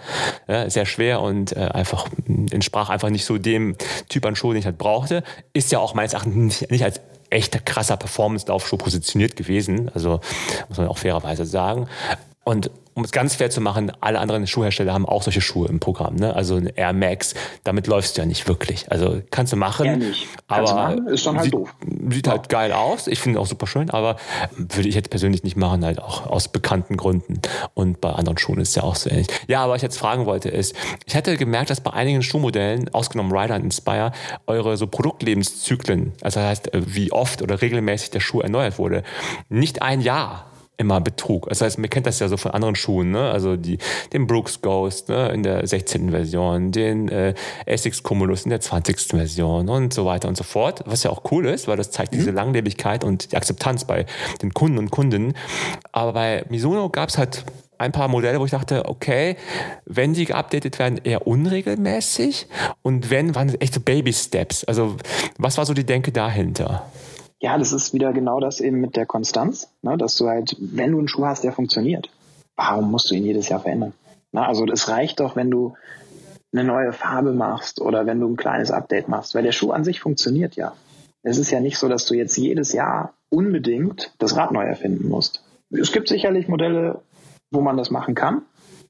ja, sehr schwer und äh, einfach entsprach einfach nicht so dem Typ an Schuh, den ich halt brauchte. Ist ja auch meines Erachtens nicht, nicht als echt krasser Performance-Laufschuh positioniert gewesen. Also muss man auch fairerweise sagen. Und um es ganz fair zu machen, alle anderen Schuhhersteller haben auch solche Schuhe im Programm. Ne? Also ein Air Max, damit läufst du ja nicht wirklich. Also kannst du machen, nicht. aber machen, ist dann halt sieht, doof. Sieht ja. halt geil aus. Ich finde es auch super schön, aber würde ich jetzt persönlich nicht machen, halt auch aus bekannten Gründen. Und bei anderen Schuhen ist es ja auch so ähnlich. Ja, aber was ich jetzt fragen wollte ist, ich hatte gemerkt, dass bei einigen Schuhmodellen, ausgenommen Rider und Inspire, eure so Produktlebenszyklen, also das heißt, wie oft oder regelmäßig der Schuh erneuert wurde, nicht ein Jahr immer Betrug. Das heißt, man kennt das ja so von anderen Schuhen, ne? Also die, den Brooks Ghost ne? in der 16. Version, den äh, Essex Cumulus in der 20. Version und so weiter und so fort. Was ja auch cool ist, weil das zeigt mhm. diese Langlebigkeit und die Akzeptanz bei den Kunden und Kundinnen. Aber bei Mizuno gab es halt ein paar Modelle, wo ich dachte, okay, wenn die geupdatet werden, eher unregelmäßig und wenn, waren echt so Baby Steps. Also was war so die Denke dahinter? Ja, das ist wieder genau das eben mit der Konstanz, ne? dass du halt, wenn du einen Schuh hast, der funktioniert, warum musst du ihn jedes Jahr verändern? Na, also es reicht doch, wenn du eine neue Farbe machst oder wenn du ein kleines Update machst, weil der Schuh an sich funktioniert ja. Es ist ja nicht so, dass du jetzt jedes Jahr unbedingt das Rad neu erfinden musst. Es gibt sicherlich Modelle, wo man das machen kann,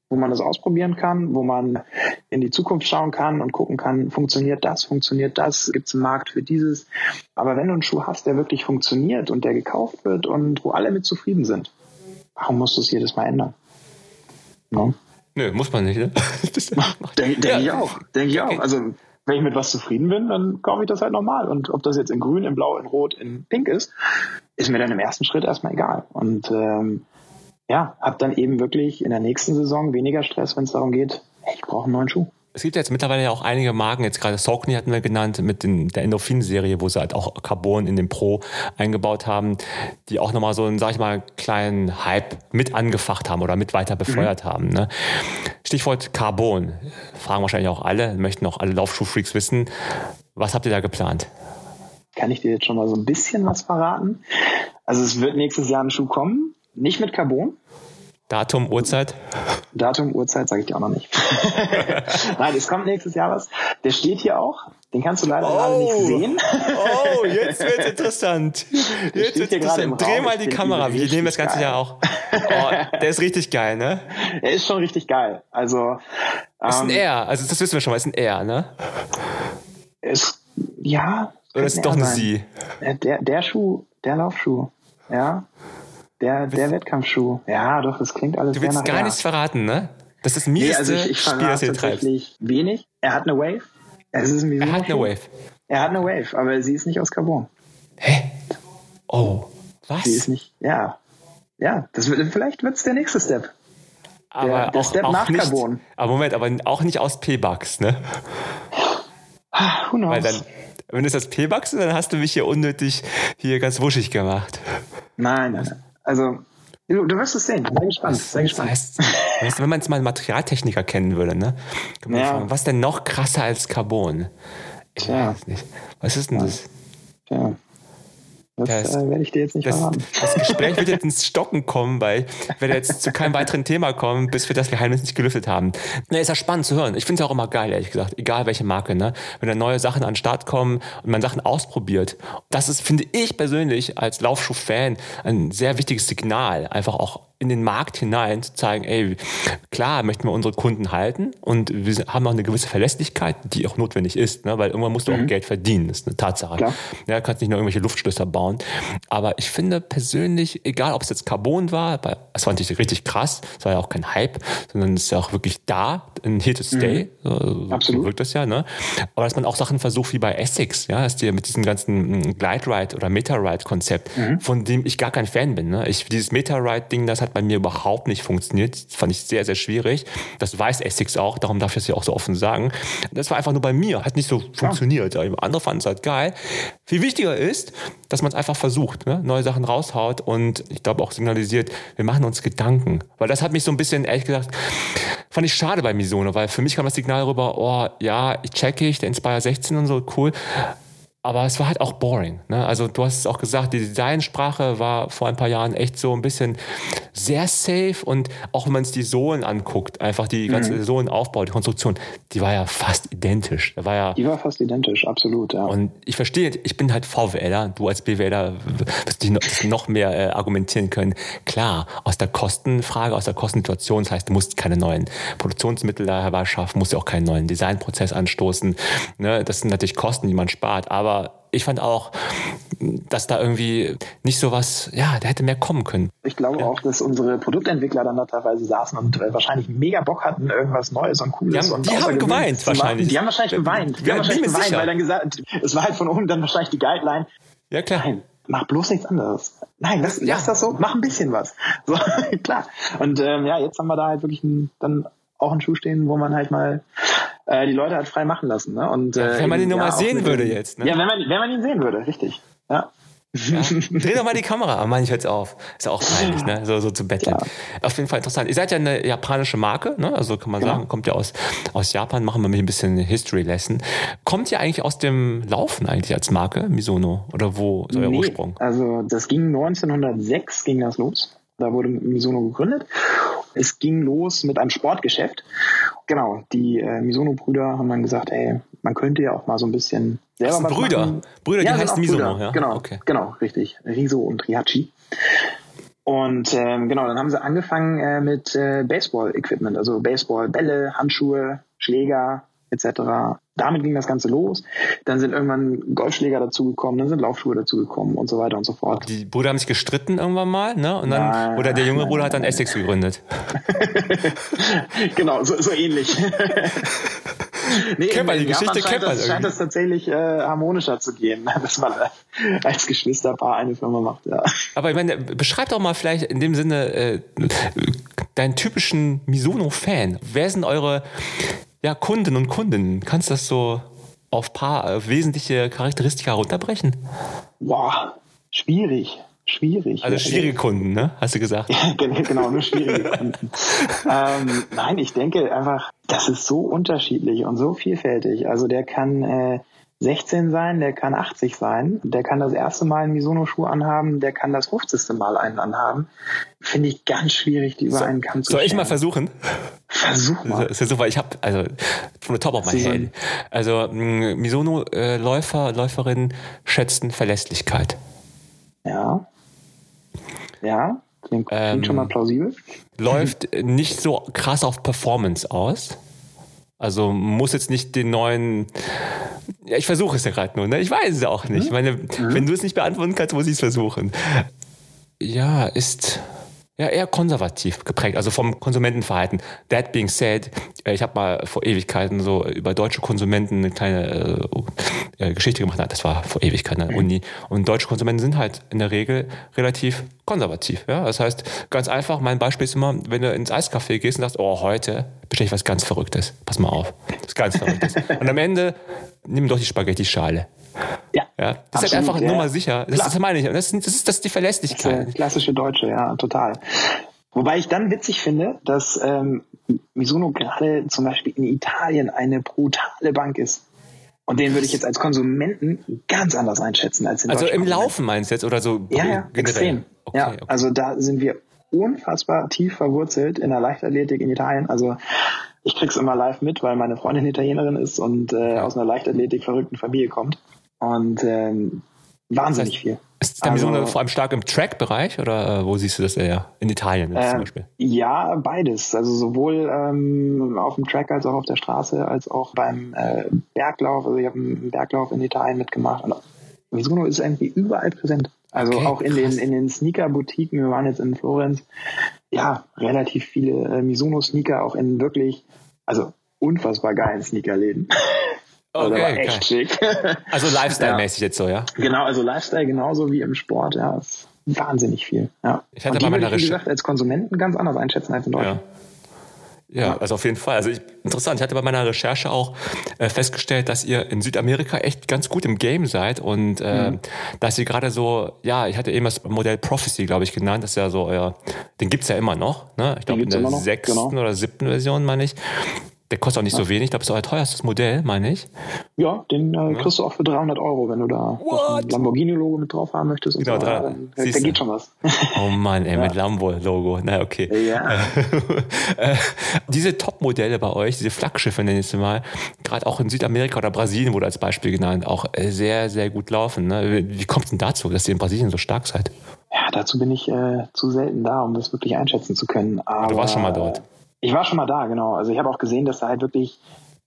wo man das ausprobieren kann, wo man in die Zukunft schauen kann und gucken kann, funktioniert das, funktioniert das, gibt es einen Markt für dieses. Aber wenn du einen Schuh hast, der wirklich funktioniert und der gekauft wird und wo alle mit zufrieden sind, warum musst du es jedes Mal ändern? No? Nö, muss man nicht, ne? Denke denk ja. ich auch. Denke ich auch. Also wenn ich mit was zufrieden bin, dann kaufe ich das halt normal. Und ob das jetzt in grün, in blau, in rot, in pink ist, ist mir dann im ersten Schritt erstmal egal. Und ähm, ja, habe dann eben wirklich in der nächsten Saison weniger Stress, wenn es darum geht, ich brauche einen neuen Schuh. Es gibt jetzt mittlerweile ja auch einige Marken, jetzt gerade Saucony hatten wir genannt, mit den, der Endorphin-Serie, wo sie halt auch Carbon in den Pro eingebaut haben, die auch nochmal so einen, sag ich mal, kleinen Hype mit angefacht haben oder mit weiter befeuert mhm. haben. Ne? Stichwort Carbon. Fragen wahrscheinlich auch alle, möchten auch alle Laufschuhfreaks wissen. Was habt ihr da geplant? Kann ich dir jetzt schon mal so ein bisschen was verraten? Also es wird nächstes Jahr ein Schuh kommen, nicht mit Carbon. Datum, Uhrzeit? Datum, Uhrzeit sage ich dir auch noch nicht. Nein, es kommt nächstes Jahr was. Der steht hier auch. Den kannst du leider oh, gerade nicht sehen. oh, jetzt wird's interessant. Jetzt wird's interessant. Dreh mal die Kamera. Wir nehmen das ganze geil. Jahr auch. Oh, der ist richtig geil, ne? Er ist schon richtig geil. Also. Ähm, ist ein ähm, R. Also das wissen wir schon mal. Ist ein R, ne? Ist ja. Oder ist doch eine Sie? Der, der Schuh, der Laufschuh. Ja. Der, der Wettkampfschuh. Ja, doch, das klingt alles Du willst gar nichts verraten, ne? Das ist mir nee, also ich, ich Spiel, das tatsächlich wenig. Er hat eine Wave. Es ist ein er hat eine Wave. Er hat eine Wave, aber sie ist nicht aus Carbon. Hä? Oh, was? Sie ist nicht, ja. Ja, das wird, vielleicht wird's der nächste Step. Aber der, der auch, Step auch nach nicht, Carbon. Aber Moment, aber auch nicht aus P-Bucks, ne? Ah, Who knows? Weil dann, wenn es das P-Bucks ist, dann hast du mich hier unnötig hier ganz wuschig gemacht. nein, nein, nein. Also, du, du wirst es sehen. Sei gespannt. Sei Das gespannt. heißt, weißt wenn man jetzt mal einen Materialtechniker kennen würde, ne? Ja. fragen, was denn noch krasser als Carbon? Ich Tja. weiß nicht. Was ist denn das? Tja. Das, Das- äh, werde ich dir jetzt nicht Das, verraten. das Gespräch wird jetzt ins Stocken kommen, weil ich werde jetzt zu keinem weiteren Thema kommen, bis wir das Geheimnis nicht gelüftet haben. Ne, ist ja spannend zu hören. Ich finde es auch immer geil, ehrlich gesagt, egal welche Marke, ne? Wenn da neue Sachen an den Start kommen und man Sachen ausprobiert. Das ist, finde ich persönlich als Laufschuh-Fan ein sehr wichtiges Signal, einfach auch in den Markt hinein zu zeigen, ey, klar möchten wir unsere Kunden halten und wir haben auch eine gewisse Verlässlichkeit, die auch notwendig ist, ne? weil irgendwann musst du auch Geld verdienen, das ist eine Tatsache. Klar. Ja, du kannst nicht nur irgendwelche Luftschlösser bauen. Aber ich finde persönlich, egal ob es jetzt Carbon war, weil es war natürlich richtig krass, es war ja auch kein Hype, sondern es ist ja auch wirklich da, ein Here to stay. So, so Absolut. wirkt das ja, ne? Aber dass man auch Sachen versucht wie bei Essex, ja, dass die mit diesem ganzen mm, Glide Ride oder Meta Ride Konzept, von dem ich gar kein Fan bin. Ne? Ich, dieses Meta Ride Ding, das hat bei mir überhaupt nicht funktioniert. Das fand ich sehr, sehr schwierig. Das weiß Essex auch, darum darf ich das ja auch so offen sagen. Das war einfach nur bei mir, hat nicht so funktioniert. Aber Andere fanden es halt geil. Viel wichtiger ist, dass man es einfach versucht, ne? neue Sachen raushaut und ich glaube auch signalisiert, wir machen uns Gedanken. Weil das hat mich so ein bisschen, ehrlich gesagt, fand ich schade bei Misono, weil für mich kam das Signal rüber, oh ja, ich checke ich, der Inspire 16 und so, cool. Aber es war halt auch boring. Ne? Also du hast es auch gesagt, die Designsprache war vor ein paar Jahren echt so ein bisschen sehr safe und auch wenn man sich die Sohlen anguckt, einfach die ganze Sohlenaufbau, die Konstruktion, die war ja fast identisch. Da war ja Die war fast identisch, absolut, ja. und ich verstehe, ich bin halt VWLer, du als BWLer wirst dich noch, mehr äh, argumentieren können. Klar, aus der Kostenfrage, aus der Kostensituation, das heißt, du musst keine neuen Produktionsmittel da herbeischaffen, musst ja auch keinen neuen Designprozess anstoßen. Ne? Das sind natürlich Kosten, die man spart, aber ich fand auch, dass da irgendwie nicht so was, ja, da hätte mehr kommen können. Ich glaube auch, dass unsere Produktentwickler dann da teilweise saßen und äh, wahrscheinlich mega Bock hatten, irgendwas Neues und Cooles Die haben- und die haben geweint wahrscheinlich. Die haben wahrscheinlich geweint. Die Ja, haben wahrscheinlich geweint, sicher. weil dann gesagt, es war halt von oben dann wahrscheinlich die Guideline, Ja, klar. nein, mach bloß nichts anderes. Nein, lass, lass das so, mach ein bisschen was. So, klar. Und ähm, ja, jetzt haben wir da halt wirklich ein, dann auch einen Schuh stehen, wo man halt mal äh, die Leute halt frei machen lassen. Ne? Und, äh, wenn man ihn nur mal sehen würde dem- jetzt, ne? Ja, wenn man, wenn man ihn sehen würde, richtig. Ja. Ja. Dreh doch mal die Kamera an, manch jetzt auf. Ist ja auch peinlich, ne? So, so zu betteln. Ja. Auf jeden Fall interessant. Ihr seid ja eine japanische Marke, ne? Also kann man Genau. sagen, kommt ja aus, aus Japan, machen wir mal ein bisschen History Lesson. Kommt ihr eigentlich aus dem Laufen eigentlich als Marke, Misono? Oder wo ist euer Nee, Ursprung? Also das ging 1906 ging das los. Da wurde Misono gegründet. Es ging los mit einem Sportgeschäft. Genau, die äh, Misono-Brüder haben dann gesagt, ey, man könnte ja auch mal so ein bisschen selber Das sind Brüder. machen. Brüder, die heißen Misono, Brüder. ja? Genau, Okay. genau, richtig. Riso und Rihachi. Und ähm, genau, dann haben sie angefangen äh, mit äh, Baseball-Equipment, also Baseball-Bälle, Handschuhe, Schläger etc. Damit ging das Ganze los. Dann sind irgendwann Golfschläger dazugekommen, dann sind Laufschuhe dazugekommen und so weiter und so fort. Die Brüder haben sich gestritten irgendwann mal, ne? Und dann, Nein, oder der junge nein, Bruder hat dann. Essex gegründet. genau, so, so ähnlich. nee, Kennt man, die Geschichte kennt man das, scheint das tatsächlich äh, harmonischer zu gehen, dass man äh, als Geschwisterpaar eine Firma macht. Ja. Aber ich meine, beschreib doch mal vielleicht in dem Sinne äh, deinen typischen Misono-Fan. Wer sind eure ja, Kunden und Kundinnen? Kannst du das so auf paar äh, wesentliche Charakteristika runterbrechen? Boah, schwierig. Schwierig. Also schwierige Kunden, ne? Hast du gesagt. genau, nur schwierige Kunden. ähm, nein, ich denke einfach, das ist so unterschiedlich und so vielfältig. Also der kann äh, 16 sein, der kann 80 sein, der kann das erste Mal einen Misono-Schuh anhaben, der kann das 50. Mal einen anhaben. Finde ich ganz schwierig, die über einen Kamm zu Soll ich mal versuchen? Versuch mal. Das ist ja super. Ich habe also von the top of my head. Also mh, Misono-Läufer, Läuferinnen schätzen Verlässlichkeit. Ja. Ja, klingt, klingt Ähm, schon mal plausibel. läuft nicht so krass auf Performance aus. Also muss jetzt nicht den neuen. Ja, ich versuche es ja gerade nur, ne? Ich weiß es auch nicht. Ich meine, wenn du es nicht beantworten kannst, muss ich es versuchen. Ja, ist. Ja, eher konservativ geprägt, also vom Konsumentenverhalten. That being said, äh, ich habe mal vor Ewigkeiten so über deutsche Konsumenten eine kleine äh, äh Geschichte gemacht. Das war vor Ewigkeiten an der Uni. Und deutsche Konsumenten sind halt in der Regel relativ konservativ. Ja? Das heißt, ganz einfach, mein Beispiel ist immer, wenn du ins Eiscafé gehst und sagst, oh, heute bestelle ich was ganz Verrücktes. Pass mal auf. Das ist ganz Verrücktes. und am Ende nimm doch die Spaghetti-Schale. Ja. ja. Das ist halt einfach nur mal sicher. Das, das meine ich. Das, das, ist, das ist die Verlässlichkeit. Das klassische Deutsche, ja, total. Wobei ich dann witzig finde, dass ähm, Mizuno gerade zum Beispiel in Italien eine brutale Bank ist. Und den würde ich jetzt als Konsumenten ganz anders einschätzen als in Also im Laufen meinst du jetzt oder so ja, ja, extrem. Okay, ja, okay. also da sind wir unfassbar tief verwurzelt in der Leichtathletik in Italien. Also ich krieg's immer live mit, weil meine Freundin Italienerin ist und äh, aus einer Leichtathletik verrückten Familie kommt. Und ähm, wahnsinnig das heißt, viel. Ist der also, vor allem stark im Track-Bereich oder äh, wo siehst du das eher? In Italien äh, zum Beispiel? Ja, beides. Also sowohl ähm, auf dem Track als auch auf der Straße, als auch beim äh, Berglauf. Also ich habe einen Berglauf in Italien mitgemacht. Und Mizuno ist irgendwie überall präsent. Also okay, auch in krass. den, in den Sneaker-Boutiquen. Wir waren jetzt in Florenz. Ja, relativ viele äh, Mizuno-Sneaker auch in wirklich, also unfassbar geilen Sneakerläden. Also okay, also echt schick. Also Lifestyle-mäßig ja. jetzt so, ja? Genau, also Lifestyle genauso wie im Sport, ja. Ist wahnsinnig viel. Ja. Ich hatte Und die würde ich, wie gesagt, als Konsumenten ganz anders einschätzen als in Deutschland. Ja. Ja, also auf jeden Fall. Also ich, interessant. Ich hatte bei meiner Recherche auch äh, festgestellt, dass ihr in Südamerika echt ganz gut im Game seid und äh, mhm. dass ihr gerade so, ja, ich hatte eben das Modell Prophecy, glaube ich, genannt. Das ist ja so euer, den gibt's ja immer noch. Ne? Ich glaube in der sechsten genau. oder siebten Version, meine ich. Der kostet auch nicht so wenig. Ich glaube, das ist euer teuerstes Modell, meine ich. Ja, den äh, kriegst du auch für 300 Euro, wenn du da ein Lamborghini-Logo mit drauf haben möchtest. Und genau, so. da, da geht schon was. Oh Mann, ey, ja. mit Lambo-Logo. Na, okay. Ja. Äh, diese Top-Modelle bei euch, diese Flaggschiffe, nenne ich sie mal, gerade auch in Südamerika oder Brasilien wurde als Beispiel genannt, auch äh, sehr, sehr gut laufen. Ne? Wie kommt es denn dazu, dass ihr in Brasilien so stark seid? Ja, dazu bin ich äh, zu selten da, um das wirklich einschätzen zu können. Aber, du warst schon mal dort. Ich war schon mal da, genau. Also ich habe auch gesehen, dass da halt wirklich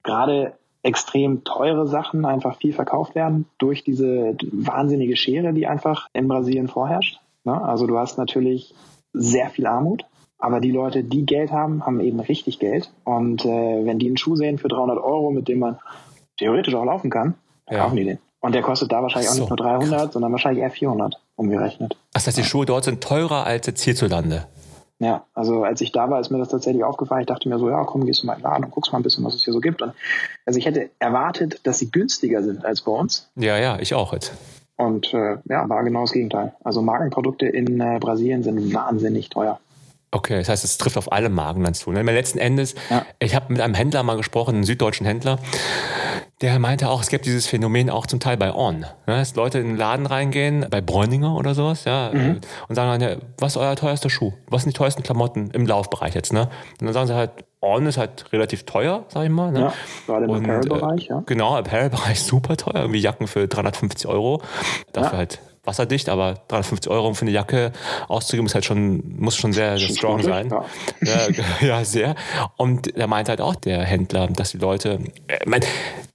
gerade extrem teure Sachen einfach viel verkauft werden durch diese wahnsinnige Schere, die einfach in Brasilien vorherrscht. Ne? Also du hast natürlich sehr viel Armut, aber die Leute, die Geld haben, haben eben richtig Geld. Und äh, wenn die einen Schuh sehen für 300 Euro, mit dem man theoretisch auch laufen kann, dann ja. kaufen die den. Und der kostet da wahrscheinlich auch nicht nur 300, krass. sondern wahrscheinlich eher 400 umgerechnet. Das heißt, die Schuhe dort sind teurer als jetzt hierzulande? Ja, also als ich da war, ist mir das tatsächlich aufgefallen. Ich dachte mir so, ja, komm, gehst du mal in den Laden und guckst mal ein bisschen, was es hier so gibt. Und also ich hätte erwartet, dass sie günstiger sind als bei uns. Ja, ja, ich auch jetzt. Und äh, ja, war genau das Gegenteil. Also Markenprodukte in äh, Brasilien sind wahnsinnig teuer. Okay, das heißt, es trifft auf alle Marken dann zu. Ne? Letzten Endes, ja. ich habe mit einem Händler mal gesprochen, einem süddeutschen Händler, der meinte auch, es gibt dieses Phänomen auch zum Teil bei On. Ne? Dass Leute in den Laden reingehen, bei Bräuninger oder sowas, ja, mhm. und sagen dann, was ist euer teuerster Schuh? Was sind die teuersten Klamotten im Laufbereich jetzt, ne? Und dann sagen sie halt, On ist halt relativ teuer, sag ich mal. Ne? Ja, gerade im Apparel-Bereich, ja. Genau, Apparel-Bereich super teuer, irgendwie Jacken für 350 Euro. Dafür ja. halt wasserdicht, aber 350 Euro für eine Jacke auszugeben, ist halt schon, muss schon sehr, sehr strong sein. Ja. ja. Ja, sehr. Und er meint halt auch, der Händler, dass die Leute, äh, mein,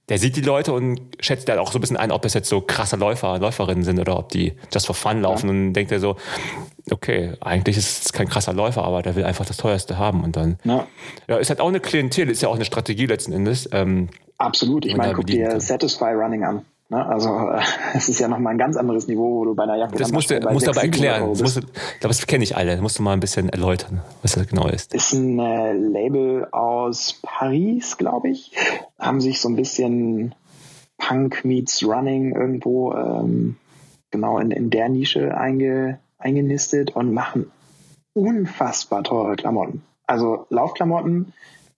der sieht die Leute und schätzt halt auch so ein bisschen ein, ob es jetzt so krasse Läufer, Läuferinnen sind oder ob die just for fun laufen ja. und denkt er so, okay, eigentlich ist es kein krasser Läufer, aber der will einfach das teuerste haben und dann, ja, ja ist halt auch eine Klientel, ist ja auch eine Strategie letzten Endes. Ähm, Absolut, ich meine, guck dir Satisfy Running an. Ne? Also es ist ja nochmal ein ganz anderes Niveau, wo du bei einer Jacke Das musst du, musst du aber erklären. Das musst du, ich glaube, das kenne ich alle. Das musst du mal ein bisschen erläutern, was das genau ist. Ist ein äh, Label aus Paris, glaube ich. Haben sich so ein bisschen Punk meets Running irgendwo ähm, genau in, in der Nische einge, eingenistet und machen unfassbar teure Klamotten. Also Laufklamotten,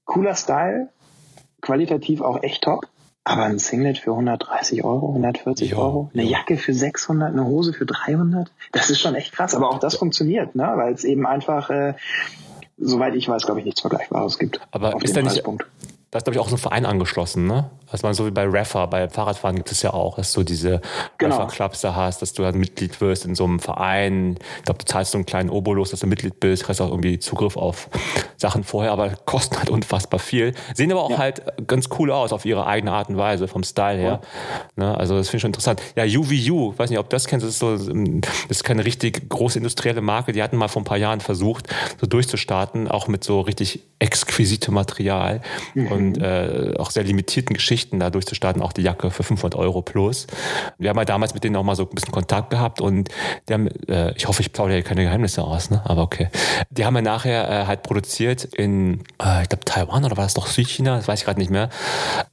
cooler Style, qualitativ auch echt top. Aber ein Singlet für 130 Euro, 140 jo, Euro, eine jo. Jacke für 600, eine Hose für 300, das ist schon echt krass. Aber auch das funktioniert, ne? weil es eben einfach, äh, soweit ich weiß, glaube ich, nichts Vergleichbares gibt. Aber ist da nicht, da ist, glaube ich, auch so ein Verein angeschlossen, ne? Also man so wie bei Raffer, bei Fahrradfahren gibt es ja auch, dass du diese genau. Raffer-Clubs da hast, dass du halt Mitglied wirst in so einem Verein. Ich glaube, du zahlst so einen kleinen Obolus, dass du Mitglied bist, kriegst auch irgendwie Zugriff auf Sachen vorher, aber kosten halt unfassbar viel. Sehen aber auch ja. halt ganz cool aus auf ihre eigene Art und Weise, vom Style her. Ja. Ne? Also das finde ich schon interessant. Ja, UVU, weiß nicht, ob das kennst, das ist so, das ist keine richtig große industrielle Marke. Die hatten mal vor ein paar Jahren versucht, so durchzustarten, auch mit so richtig exquisitem Material mhm. und äh, auch sehr limitierten Geschichten da durchzustarten, auch die Jacke für 500 Euro plus. Wir haben ja damals mit denen auch mal so ein bisschen Kontakt gehabt und die haben, äh, ich hoffe, ich plaudere hier keine Geheimnisse aus, ne? aber okay. Die haben ja nachher äh, halt produziert in, äh, ich glaube, Taiwan oder war das doch Südchina, das weiß ich gerade nicht mehr.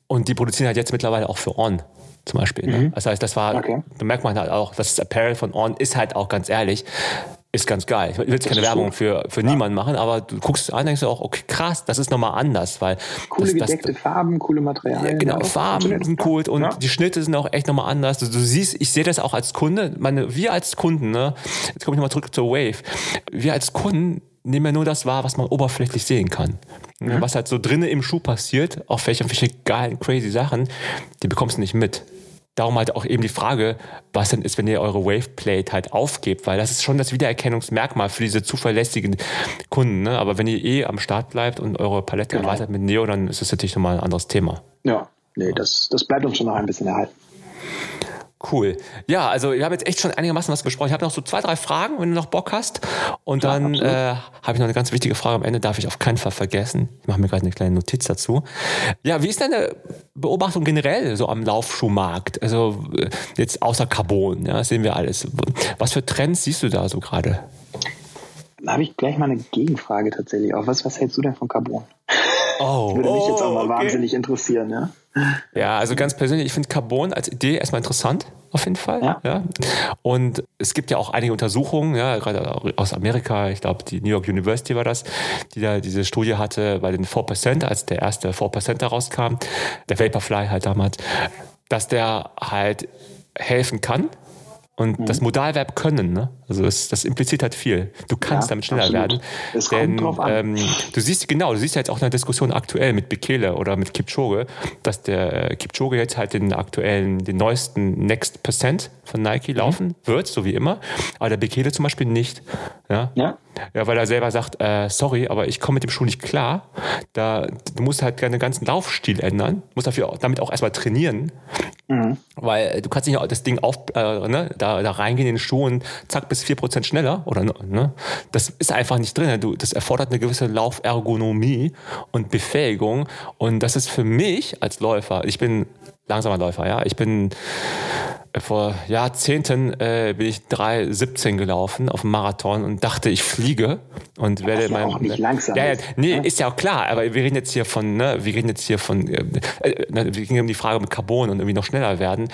Und die produzieren halt jetzt mittlerweile auch für On zum Beispiel. Ne? Mhm. Das heißt, das war, okay. da merkt man halt auch, das Apparel von On ist halt auch ganz ehrlich, ist ganz geil. Ich will jetzt keine Werbung für, für ja. niemanden machen, aber du guckst an, denkst du auch, okay, krass, das ist nochmal anders, weil. Coole das, gedeckte das, Farben, coole Materialien. Ja, genau, Farben sind cool und ja. die Schnitte sind auch echt nochmal anders. Du, du, siehst, ich sehe das auch als Kunde, meine, wir als Kunden, ne, jetzt komme ich nochmal zurück zur Wave, wir als Kunden nehmen ja nur das wahr, was man oberflächlich sehen kann. Mhm. Was halt so drinnen im Schuh passiert, auf welche, welche geilen, crazy Sachen, die bekommst du nicht mit darum halt auch eben die Frage, was denn ist, wenn ihr eure Waveplate halt aufgebt, weil das ist schon das Wiedererkennungsmerkmal für diese zuverlässigen Kunden. Ne? Aber wenn ihr eh am Start bleibt und eure Palette genau. erweitert mit Neo, dann ist das natürlich nochmal ein anderes Thema. Ja, nee, das, das bleibt uns schon noch ein bisschen erhalten. Cool. Ja, also wir haben jetzt echt schon einigermaßen was gesprochen. Ich habe noch so zwei, drei Fragen, wenn du noch Bock hast. Und dann ja, äh, habe ich noch eine ganz wichtige Frage am Ende, darf ich auf keinen Fall vergessen. Ich mache mir gerade eine kleine Notiz dazu. Ja, wie ist deine Beobachtung generell so am Laufschuhmarkt? Also äh, jetzt außer Carbon, ja, sehen wir alles. Was für Trends siehst du da so gerade? Da habe ich gleich mal eine Gegenfrage tatsächlich auch. Was, was hältst du denn von Carbon? Oh, das würde mich oh, jetzt auch mal okay. wahnsinnig interessieren, ja. Ja, also ganz persönlich, ich finde Carbon als Idee erstmal interessant, auf jeden Fall. Ja. ja. Und es gibt ja auch einige Untersuchungen, ja, gerade aus Amerika, ich glaube, die New York University war das, die da diese Studie hatte bei den 4%, als der erste 4% da rauskam, der Vaporfly halt damals, dass der halt helfen kann, und mhm. das Modalverb können, ne? Also das, das impliziert halt viel. Du kannst ja, damit schneller absolut. werden. Es denn ähm, du siehst genau, du siehst ja jetzt auch in der Diskussion aktuell mit Bekele oder mit Kipchoge, dass der äh, Kipchoge jetzt halt den aktuellen, den neuesten Next Percent von Nike mhm. laufen wird, so wie immer. Aber der Bekele zum Beispiel nicht. Ja. ja. Ja, weil er selber sagt, äh, sorry, aber ich komme mit dem Schuh nicht klar. Da, du musst halt deinen ganzen Laufstil ändern, du musst dafür damit auch erstmal trainieren. Mhm. Weil du kannst nicht das Ding auf, äh, ne, da, da reingehen in den Schuh und zack, bis 4% schneller. Oder, ne? Das ist einfach nicht drin. Du, das erfordert eine gewisse Laufergonomie und Befähigung. Und das ist für mich als Läufer, ich bin langsamer Läufer, ja. Ich bin vor Jahrzehnten äh, bin ich 3,17 gelaufen auf dem Marathon und dachte, ich fliege und werde ja mein. Auch nicht langsam. Ja, ja, nee, ja? ist ja auch klar, aber wir reden jetzt hier von, ne, wir reden jetzt hier von, äh, äh, ne, wir gehen um die Frage mit Carbon und irgendwie noch schneller werden.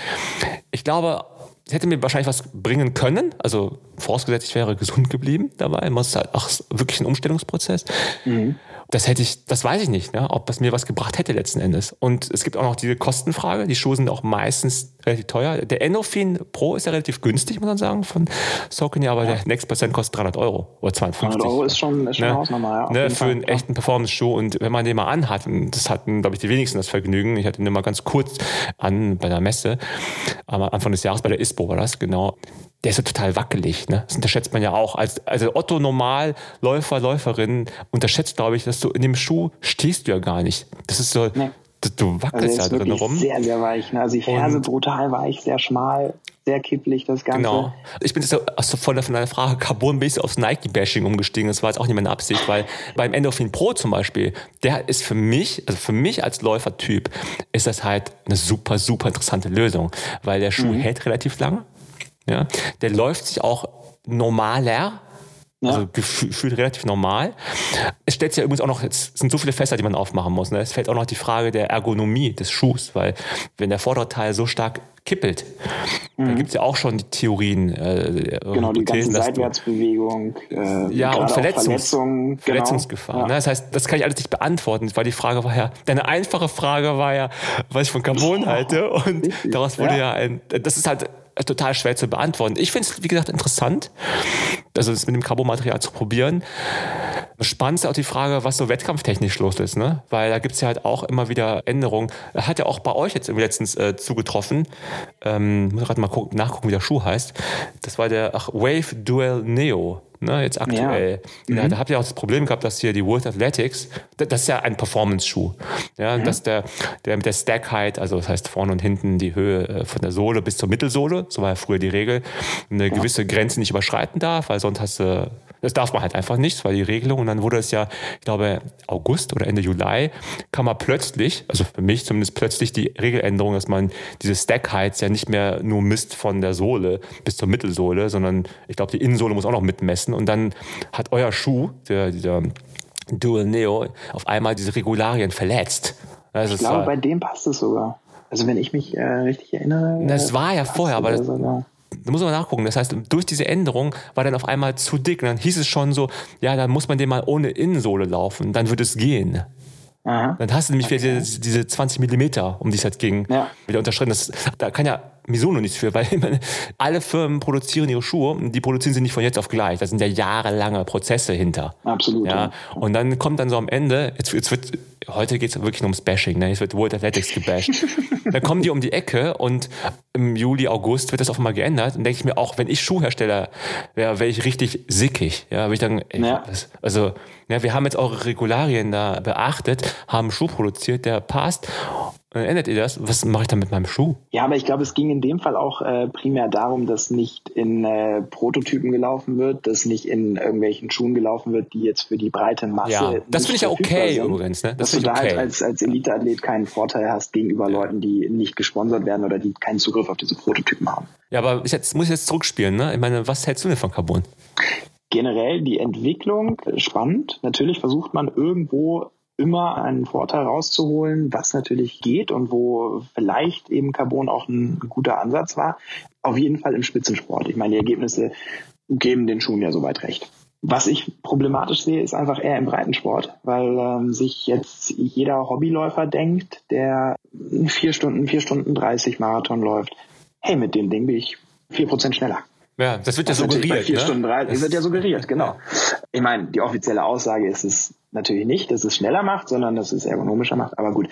Ich glaube, hätte mir wahrscheinlich was bringen können. Also vorausgesetzt, ich wäre gesund geblieben dabei. Muss halt auch wirklich ein Umstellungsprozess. Mhm das hätte ich, das weiß ich nicht, ne, ob das mir was gebracht hätte letzten Endes. Und es gibt auch noch diese Kostenfrage. Die Schuhe sind auch meistens relativ teuer. Der Endorphin Pro ist ja relativ günstig, muss man sagen, von Saucony, aber ja. der Next Percent kostet 300 Euro oder 250. 300 Euro ist schon, ist schon ne? Hausnummer, ja. Ne, für Fall, einen echten Performance-Schuh. Und wenn man den mal anhat, und das hatten, glaube ich, die wenigsten das Vergnügen. Ich hatte den mal ganz kurz an bei der Messe, am Anfang des Jahres bei der ISPO war das, genau der ist ja total wackelig. Ne? Das unterschätzt man ja auch. Als, also Otto Normalläufer, Läuferin unterschätzt, glaube ich, dass du in dem Schuh stehst du ja gar nicht. Das ist so, nee. Du wackelst also ja drin rum. Sehr, sehr weich. Ne? Also die Ferse Und, brutal weich, sehr schmal, sehr kipplig das Ganze. Genau. Ich bin jetzt so von deiner Frage Carbon base aufs Nike-Bashing umgestiegen. Das war jetzt auch nicht meine Absicht, weil beim Endorphin Pro zum Beispiel, der ist für mich, also für mich als Läufertyp, ist das halt eine super, super interessante Lösung, weil der Schuh mhm. hält relativ lange ja? Der läuft sich auch normaler, ja. Also gefühlt relativ normal. Es stellt sich ja übrigens auch noch, es sind so viele Fässer, die man aufmachen muss. Ne? Es fällt auch noch die Frage der Ergonomie des Schuhs, weil wenn der vordere Teil so stark kippelt, mhm. da gibt es ja auch schon die Theorien. Äh, genau, die ganze Seitwärtsbewegung. Äh, ja, und Verletzungs Verletzungen, genau. Verletzungsgefahr. Ja. Ne? Das heißt, das kann ich alles nicht beantworten, weil die Frage war ja, deine einfache Frage war ja, was ich von Carbon halte und daraus wurde ja. ja ein, das ist halt total schwer zu beantworten. Ich finde es, wie gesagt, interessant, also das mit dem Carbomaterial zu probieren. Spannend ist auch die Frage, was so wettkampftechnisch los ist, ne? Weil da gibt es ja halt auch immer wieder Änderungen. Hat ja auch bei euch jetzt letztens äh, zugetroffen. Ähm, muss gerade mal gucken, nachgucken, wie der Schuh heißt. Das war der ach, Wave Dual Neo. Ne, jetzt aktuell. Ja. Mhm. Da habt ihr auch das Problem gehabt, dass hier die World Athletics, das ist ja ein Performance-Schuh. Ja, mhm. dass der, der mit der Stack-Height, also das heißt vorne und hinten die Höhe äh, von der Sohle bis zur Mittelsohle, so war ja früher die Regel, eine gewisse Grenze nicht überschreiten darf, weil sonst hast du das darf man halt einfach nicht, das war die Regelung. Und dann wurde es ja, ich glaube, August oder Ende Juli, kam man plötzlich, also für mich zumindest plötzlich die Regeländerung, dass man diese Stack-Heights ja nicht mehr nur misst von der Sohle bis zur Mittelsohle, sondern ich glaube, die Innensohle muss auch noch mitmessen. Und dann hat euer Schuh, der, dieser Dual Neo, auf einmal diese Regularien verletzt. Also ich glaube, bei dem passt es sogar. Also wenn ich mich äh, richtig erinnere. Das war ja vorher, aber das, da muss man nachgucken. Das heißt, durch diese Änderung war dann auf einmal zu dick. Und dann hieß es schon so, ja, dann muss man den mal ohne Innensohle laufen. Dann wird es gehen. Aha. Dann hast du nämlich okay. wieder diese, diese 20 Millimeter, um die es halt ging, ja. wieder unterschritten. Das, da kann ja Misono nichts für, weil meine, alle Firmen produzieren ihre Schuhe und die produzieren sie nicht von jetzt auf gleich. Da sind ja jahrelange Prozesse hinter. Absolut. Ja. Und dann kommt dann so am Ende, jetzt, jetzt wird, heute geht es wirklich nur ums Bashing, ne? jetzt wird World Athletics gebasht. dann kommen die um die Ecke und im Juli, August wird das auf einmal geändert. Und denke ich mir auch, wenn ich Schuhhersteller wäre, wäre ich richtig sickig. Ja, würde ich dann, ey, ja. das, also, ja, wir haben jetzt eure Regularien da beachtet, haben Schuh produziert, der passt ändert ihr das. Was mache ich dann mit meinem Schuh? Ja, aber ich glaube, es ging in dem Fall auch äh, primär darum, dass nicht in äh, Prototypen gelaufen wird, dass nicht in irgendwelchen Schuhen gelaufen wird, die jetzt für die breite Masse. Ja, das finde ich ja okay sind, übrigens. Ne? Das dass du da halt okay. halt als, als Elite-Athlet keinen Vorteil hast gegenüber Leuten, die nicht gesponsert werden oder die keinen Zugriff auf diese Prototypen haben. Ja, aber ich jetzt, muss ich jetzt zurückspielen. Ne? Ich meine, was hältst du denn von Carbon? Generell die Entwicklung spannend. Natürlich versucht man irgendwo immer einen Vorteil rauszuholen, was natürlich geht und wo vielleicht eben Carbon auch ein guter Ansatz war. Auf jeden Fall im Spitzensport. Ich meine, die Ergebnisse geben den Schuhen ja soweit recht. Was ich problematisch sehe, ist einfach eher im Breitensport, weil ähm, sich jetzt jeder Hobbyläufer denkt, der vier Stunden, vier Stunden 30 Marathon läuft. Hey, mit dem Ding bin ich vier Prozent schneller. Ja, das wird ja suggeriert. Bei vier ne? Stunden 30 das wird ja suggeriert, genau. Ich meine, die offizielle Aussage ist es natürlich nicht, dass es schneller macht, sondern dass es ergonomischer macht. Aber gut.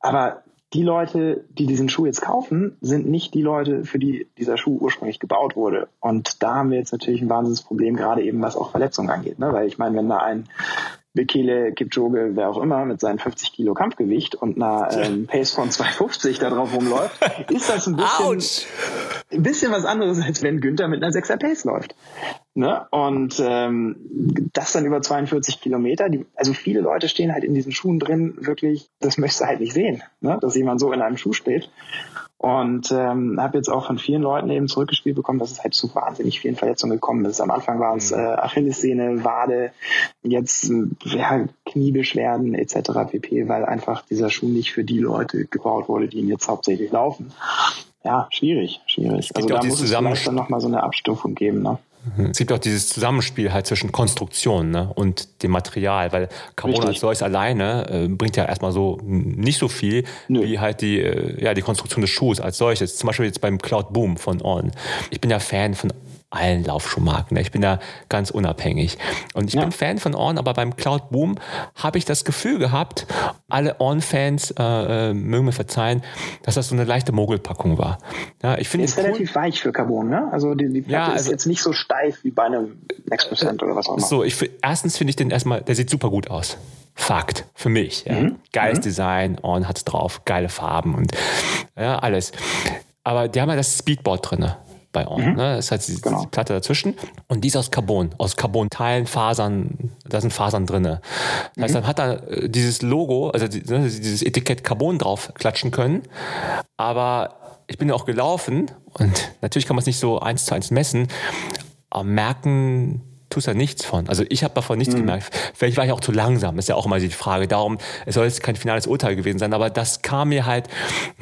Aber die Leute, die diesen Schuh jetzt kaufen, sind nicht die Leute, für die dieser Schuh ursprünglich gebaut wurde. Und da haben wir jetzt natürlich ein wahnsinniges Problem, gerade eben was auch Verletzungen angeht. Ne? Weil ich meine, wenn da ein Bekele, Kipchoge, wer auch immer, mit seinen 50 Kilo Kampfgewicht und einer ähm, Pace von 250 da drauf rumläuft, ist das ein bisschen, ein bisschen was anderes, als wenn Günther mit einer 6er Pace läuft. Ne? Und ähm, das dann über 42 Kilometer. Die, also viele Leute stehen halt in diesen Schuhen drin, wirklich, das möchtest du halt nicht sehen, ne? dass jemand so in einem Schuh steht. Und ähm, habe jetzt auch von vielen Leuten eben zurückgespielt bekommen, dass es halt zu wahnsinnig vielen Verletzungen gekommen ist. Am Anfang waren es mhm. äh, Achillessehne, Wade, jetzt ja, Kniebeschwerden etc. pp, weil einfach dieser Schuh nicht für die Leute gebaut wurde, die ihn jetzt hauptsächlich laufen. Ja, schwierig, schwierig. Also da muss es vielleicht dann nochmal so eine Abstufung geben. Ne? Es gibt auch dieses Zusammenspiel halt zwischen Konstruktion ne, und dem Material, weil Carbon als solches alleine äh, bringt ja erstmal so nicht so viel Nö. wie halt die, äh, ja, die Konstruktion des Schuhs als solches. Zum Beispiel jetzt beim Cloud Boom von On. Ich bin ja Fan von allen Laufschuhmarken. Ich bin da ganz unabhängig. Und ich ja. bin Fan von On, aber beim Cloud Boom habe ich das Gefühl gehabt, alle On-Fans äh, äh, mögen mir verzeihen, dass das so eine leichte Mogelpackung war. Ja, ich finde ist cool. relativ weich für Carbon, ne? Also die, die Platte ja, also, ist jetzt nicht so steif wie bei einem Next Percent oder was auch immer. So, ich, erstens finde ich den erstmal, der sieht super gut aus. Fakt für mich. Ja. Mhm. Geiles mhm. Design, On hat's drauf, geile Farben und ja, alles. Aber die haben ja das Speedboard drin bei On. Mhm. Ne? Das heißt, die, genau. die, Platte dazwischen. Und die ist aus Carbon, aus Carbon-Teilen, Fasern, da sind Fasern drin. Das mhm. heißt, dann hat er äh, dieses Logo, also ne, dieses Etikett Carbon drauf klatschen können. Aber ich bin ja auch gelaufen und natürlich kann man es nicht so eins zu eins messen. Aber merken tust ja nichts von. Also ich habe davon nichts mhm. gemerkt. Vielleicht war ich auch zu langsam, ist ja auch immer die Frage. Darum, es soll jetzt kein finales Urteil gewesen sein, aber das kam mir halt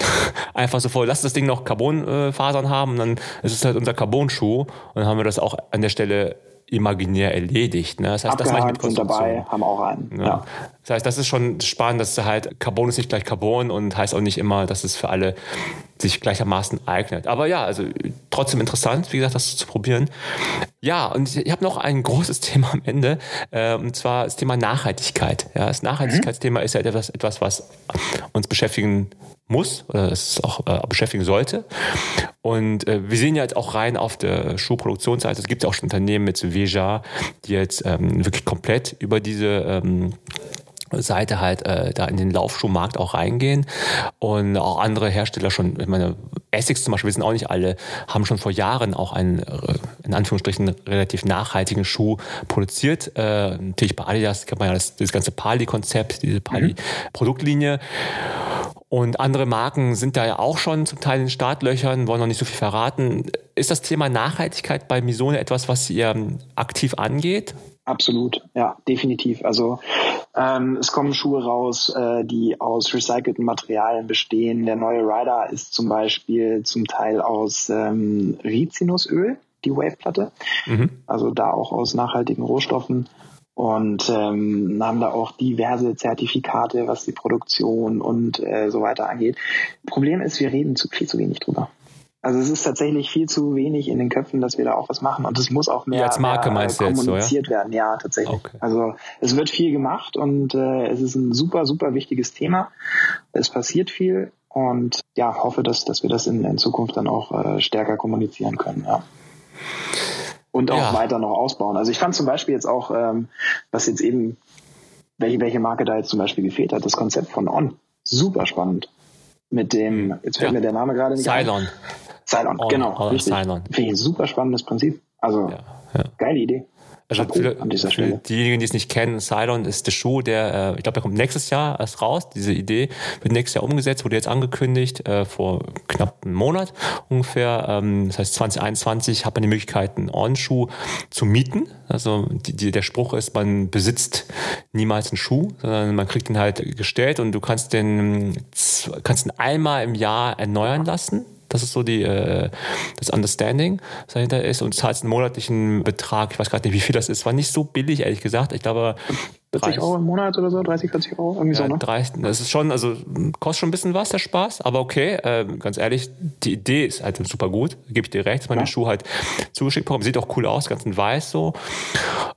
einfach so vor, lass das Ding noch Carbonfasern haben und dann ist es halt unser Carbon-Schuh und dann haben wir das auch an der Stelle imaginär erledigt. Ne? Das heißt, das ich mit dabei, haben auch einen. Ja. ja. Das heißt, das ist schon spannend, dass halt Carbon ist nicht gleich Carbon und heißt auch nicht immer, dass es für alle sich gleichermaßen eignet. Aber ja, also trotzdem interessant, wie gesagt, das zu probieren. Ja, und ich habe noch ein großes Thema am Ende, äh, und zwar das Thema Nachhaltigkeit. Ja, das Nachhaltigkeitsthema mhm. ist ja etwas, etwas, was uns beschäftigen muss oder es auch äh, beschäftigen sollte. Und äh, wir sehen ja jetzt auch rein auf der Schuhproduktionsseite, es gibt ja auch schon Unternehmen mit Veja, die jetzt ähm, wirklich komplett über diese ähm, Seite halt äh, da in den Laufschuhmarkt auch reingehen und auch andere Hersteller schon, ich meine, Essex zum Beispiel, wir sind auch nicht alle, haben schon vor Jahren auch einen, äh, in Anführungsstrichen, relativ nachhaltigen Schuh produziert. Äh, natürlich bei Adidas kennt man ja das, das ganze Pali-Konzept, diese Pali-Produktlinie. Und andere Marken sind da ja auch schon zum Teil in Startlöchern, wollen noch nicht so viel verraten. Ist das Thema Nachhaltigkeit bei Misone etwas, was ihr aktiv angeht? Absolut, ja, definitiv. Also ähm, es kommen Schuhe raus, äh, die aus recycelten Materialien bestehen. Der neue Rider ist zum Beispiel zum Teil aus ähm, Rizinusöl, die Waveplatte. Mhm. Also da auch aus nachhaltigen Rohstoffen und ähm, haben da auch diverse Zertifikate, was die Produktion und äh, so weiter angeht. Problem ist, wir reden zu viel zu wenig drüber. Also es ist tatsächlich viel zu wenig in den Köpfen, dass wir da auch was machen und es muss auch mehr, ja, als Marke mehr, äh, kommuniziert so, ja? werden. Ja, tatsächlich. Okay. Also es wird viel gemacht und äh, es ist ein super, super wichtiges Thema. Es passiert viel und ja, hoffe, dass, dass wir das in, in Zukunft dann auch äh, stärker kommunizieren können. Ja. Und auch ja. weiter noch ausbauen. Also ich fand zum Beispiel jetzt auch, ähm, was jetzt eben, welche, welche Marke da jetzt zum Beispiel gefehlt hat, das Konzept von On. Super spannend mit dem, jetzt fällt ja. mir der Name gerade nicht Cylon. ein. Cylon, On, genau. Richtig. Cylon. Finde ich ein super spannendes Prinzip. Also, ja. geile Idee. Also für, Stelle. Für diejenigen, die es nicht kennen, Cylon ist der Schuh, der, äh, ich glaube, der kommt nächstes Jahr erst raus. Diese Idee wird nächstes Jahr umgesetzt, wurde jetzt angekündigt, äh, vor knapp einem Monat ungefähr. Ähm, das heißt, 2021 hat man die Möglichkeit, einen On-Schuh zu mieten. Also die, die, der Spruch ist, man besitzt niemals einen Schuh, sondern man kriegt ihn halt gestellt und du kannst den, kannst ihn einmal im Jahr erneuern lassen das ist so die, äh, das Understanding, was dahinter ist. Und zahlst einen monatlichen Betrag. Ich weiß gerade nicht, wie viel das ist. War nicht so billig, ehrlich gesagt. Ich glaube, 40 Euro im Monat oder so, 30, 40 Euro, irgendwie ja, so, ne? 30, das ist schon, also kostet schon ein bisschen was, der Spaß, aber okay, äh, ganz ehrlich, die Idee ist halt super gut, gebe ich dir recht, dass man ja. den Schuh halt zugeschickt bekommt, sieht auch cool aus, ganz in weiß so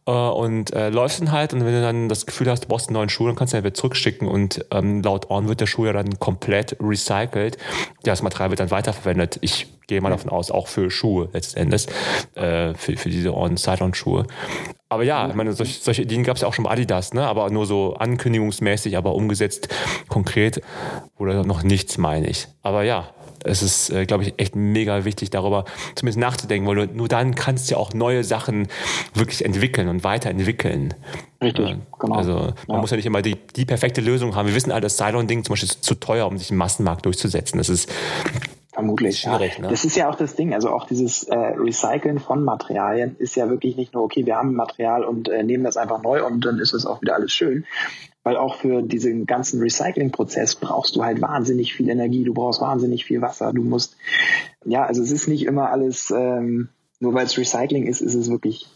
äh, und äh, läufst dann halt und wenn du dann das Gefühl hast, du brauchst einen neuen Schuh, dann kannst du ihn wieder zurückschicken und ähm, laut On wird der Schuh ja dann komplett recycelt, ja, das Material wird dann weiterverwendet. Ich gehe mal davon aus, auch für Schuhe letzten Endes, äh, für, für diese On-Side-On-Schuhe. Aber ja, ich meine, solche, solche Ideen gab es ja auch schon bei Adidas, ne? aber nur so ankündigungsmäßig, aber umgesetzt konkret oder noch nichts, meine ich. Aber ja, es ist, äh, glaube ich, echt mega wichtig, darüber zumindest nachzudenken, weil du, nur dann kannst du ja auch neue Sachen wirklich entwickeln und weiterentwickeln. Richtig, genau. Also man ja. muss ja nicht immer die, die perfekte Lösung haben. Wir wissen alle, das Cylon-Ding zum Beispiel ist zu teuer, um sich im Massenmarkt durchzusetzen. Das ist Vermutlich. Schwierig, ja. ne? Das ist ja auch das Ding. Also auch dieses äh, Recyceln von Materialien ist ja wirklich nicht nur, okay, wir haben Material und äh, nehmen das einfach neu und dann ist es auch wieder alles schön. Weil auch für diesen ganzen Recycling-Prozess brauchst du halt wahnsinnig viel Energie, du brauchst wahnsinnig viel Wasser, du musst, ja, also es ist nicht immer alles, ähm, nur weil es Recycling ist, ist es wirklich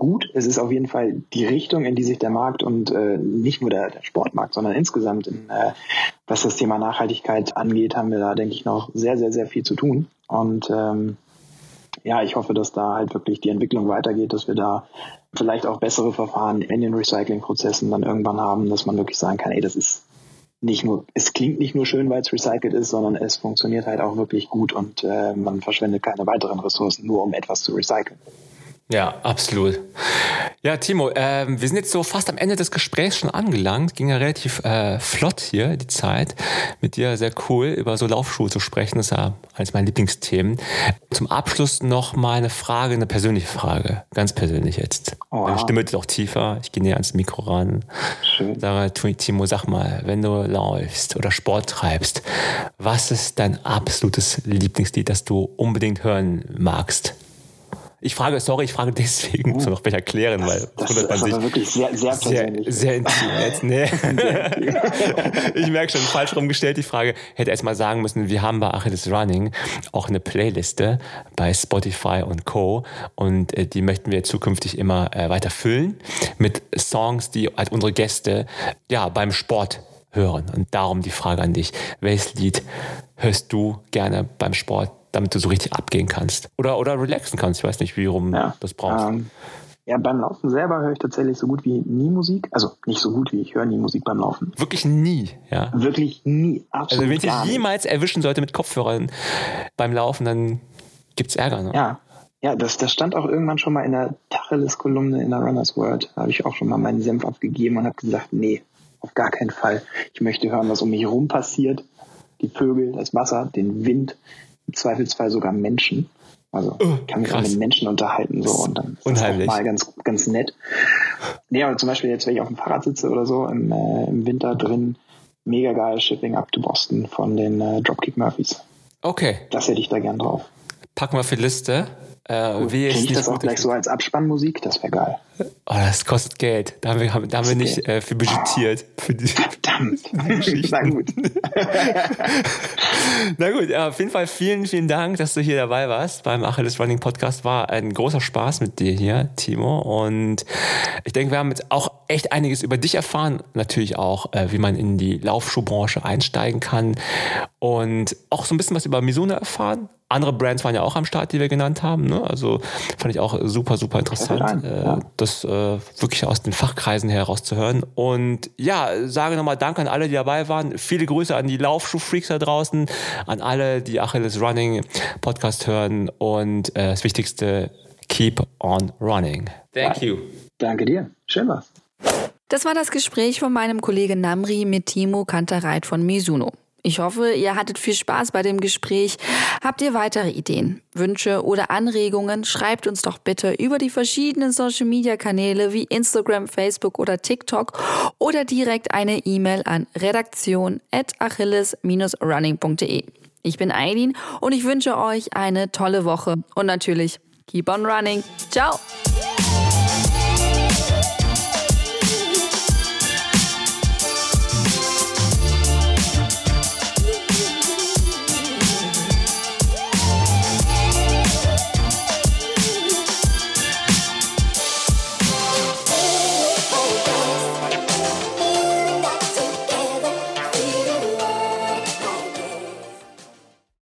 gut. Es ist auf jeden Fall die Richtung, in die sich der Markt und äh, nicht nur der, der Sportmarkt, sondern insgesamt, in, äh, was das Thema Nachhaltigkeit angeht, haben wir da, denke ich, noch sehr, sehr, sehr viel zu tun. Und ähm, ja, ich hoffe, dass da halt wirklich die Entwicklung weitergeht, dass wir da vielleicht auch bessere Verfahren in den Recycling-Prozessen dann irgendwann haben, dass man wirklich sagen kann, ey, das ist nicht nur, es klingt nicht nur schön, weil es recycelt ist, sondern es funktioniert halt auch wirklich gut und äh, man verschwendet keine weiteren Ressourcen, nur um etwas zu recyceln. Ja, absolut. Ja, Timo, äh, wir sind jetzt so fast am Ende des Gesprächs schon angelangt. Ging ja relativ äh, flott hier, die Zeit. Mit dir sehr cool, über so Laufschuhe zu sprechen. Das ist ja eines meiner Lieblingsthemen. Zum Abschluss noch mal eine Frage, eine persönliche Frage. Ganz persönlich jetzt. Oh, Meine Stimme ist auch tiefer. Ich gehe näher ans Mikro ran. Schön. Sag, Timo, sag mal, wenn du läufst oder Sport treibst, was ist dein absolutes Lieblingslied, das du unbedingt hören magst? Ich frage, sorry, ich frage deswegen, muss man noch besser klären, weil das, das ist aber wirklich sehr, sehr persönlich. Sehr, sehr intim jetzt, nee. ich merke schon, falsch rumgestellt die Frage. Hätte erst mal sagen müssen, wir haben bei Achilles Running auch eine Playliste bei Spotify und Co. Und äh, die möchten wir zukünftig immer äh, weiter füllen mit Songs, die halt unsere Gäste ja beim Sport hören. Und darum die Frage an dich. Welches Lied hörst du gerne beim Sport, damit du so richtig abgehen kannst? Oder, oder relaxen kannst? Ich weiß nicht, wie rum ja, das brauchst. Ähm, ja, beim Laufen selber höre ich tatsächlich so gut wie nie Musik. Also nicht so gut wie ich höre nie Musik beim Laufen. Wirklich nie, ja. Wirklich nie, absolut. Also wenn ich dich jemals erwischen sollte mit Kopfhörern beim Laufen, dann gibt es Ärger, ne? Ja. Ja, das, das stand auch irgendwann schon mal in der Tacheles-Kolumne in der Runners World. Da habe ich auch schon mal meinen Senf abgegeben und habe gesagt, nee, auf gar keinen Fall. Ich möchte hören, was um mich herum passiert. Die Vögel, das Wasser, den Wind, im Zweifelsfall sogar Menschen. Also oh, kann mich auch mit Menschen unterhalten so und dann ist Unheimlich. das auch mal ganz, ganz nett. Nee, aber zum Beispiel jetzt, wenn ich auf dem Fahrrad sitze oder so im, äh, im Winter drin, mega geil Shipping up to Boston von den äh, Dropkick Murphys. Okay. Das hätte ich da gern drauf. Packen wir für Liste. Äh, cool. Kenn ich das auch gleich so als Abspannmusik? Das wäre geil. Oh, das kostet Geld. Da haben wir, da haben wir nicht äh, für budgetiert. Für die, Verdammt. Na gut. Na gut, ja, auf jeden Fall vielen, vielen Dank, dass du hier dabei warst beim Achilles Running Podcast. War ein großer Spaß mit dir hier, Timo. Und ich denke, wir haben jetzt auch echt einiges über dich erfahren. Natürlich auch, äh, wie man in die Laufschuhbranche einsteigen kann. Und auch so ein bisschen was über Mizuno erfahren. Andere Brands waren ja auch am Start, die wir genannt haben. Ne? Also fand ich auch super, super interessant, äh, ja. das äh, wirklich aus den Fachkreisen herauszuhören. Und ja, sage nochmal Danke an alle, die dabei waren. Viele Grüße an die Laufschuh-Freaks da draußen, an alle, die Achilles Running Podcast hören. Und äh, das Wichtigste, keep on running. Thank you. Danke dir. Schön was. Das war das Gespräch von meinem Kollegen Namri mit Timo Kantereit von Mizuno. Ich hoffe, ihr hattet viel Spaß bei dem Gespräch. Habt ihr weitere Ideen, Wünsche oder Anregungen? Schreibt uns doch bitte über die verschiedenen Social Media Kanäle wie Instagram, Facebook oder TikTok oder direkt eine E-Mail an redaktion.achilles-running.de. Ich bin Eileen und ich wünsche euch eine tolle Woche und natürlich keep on running. Ciao!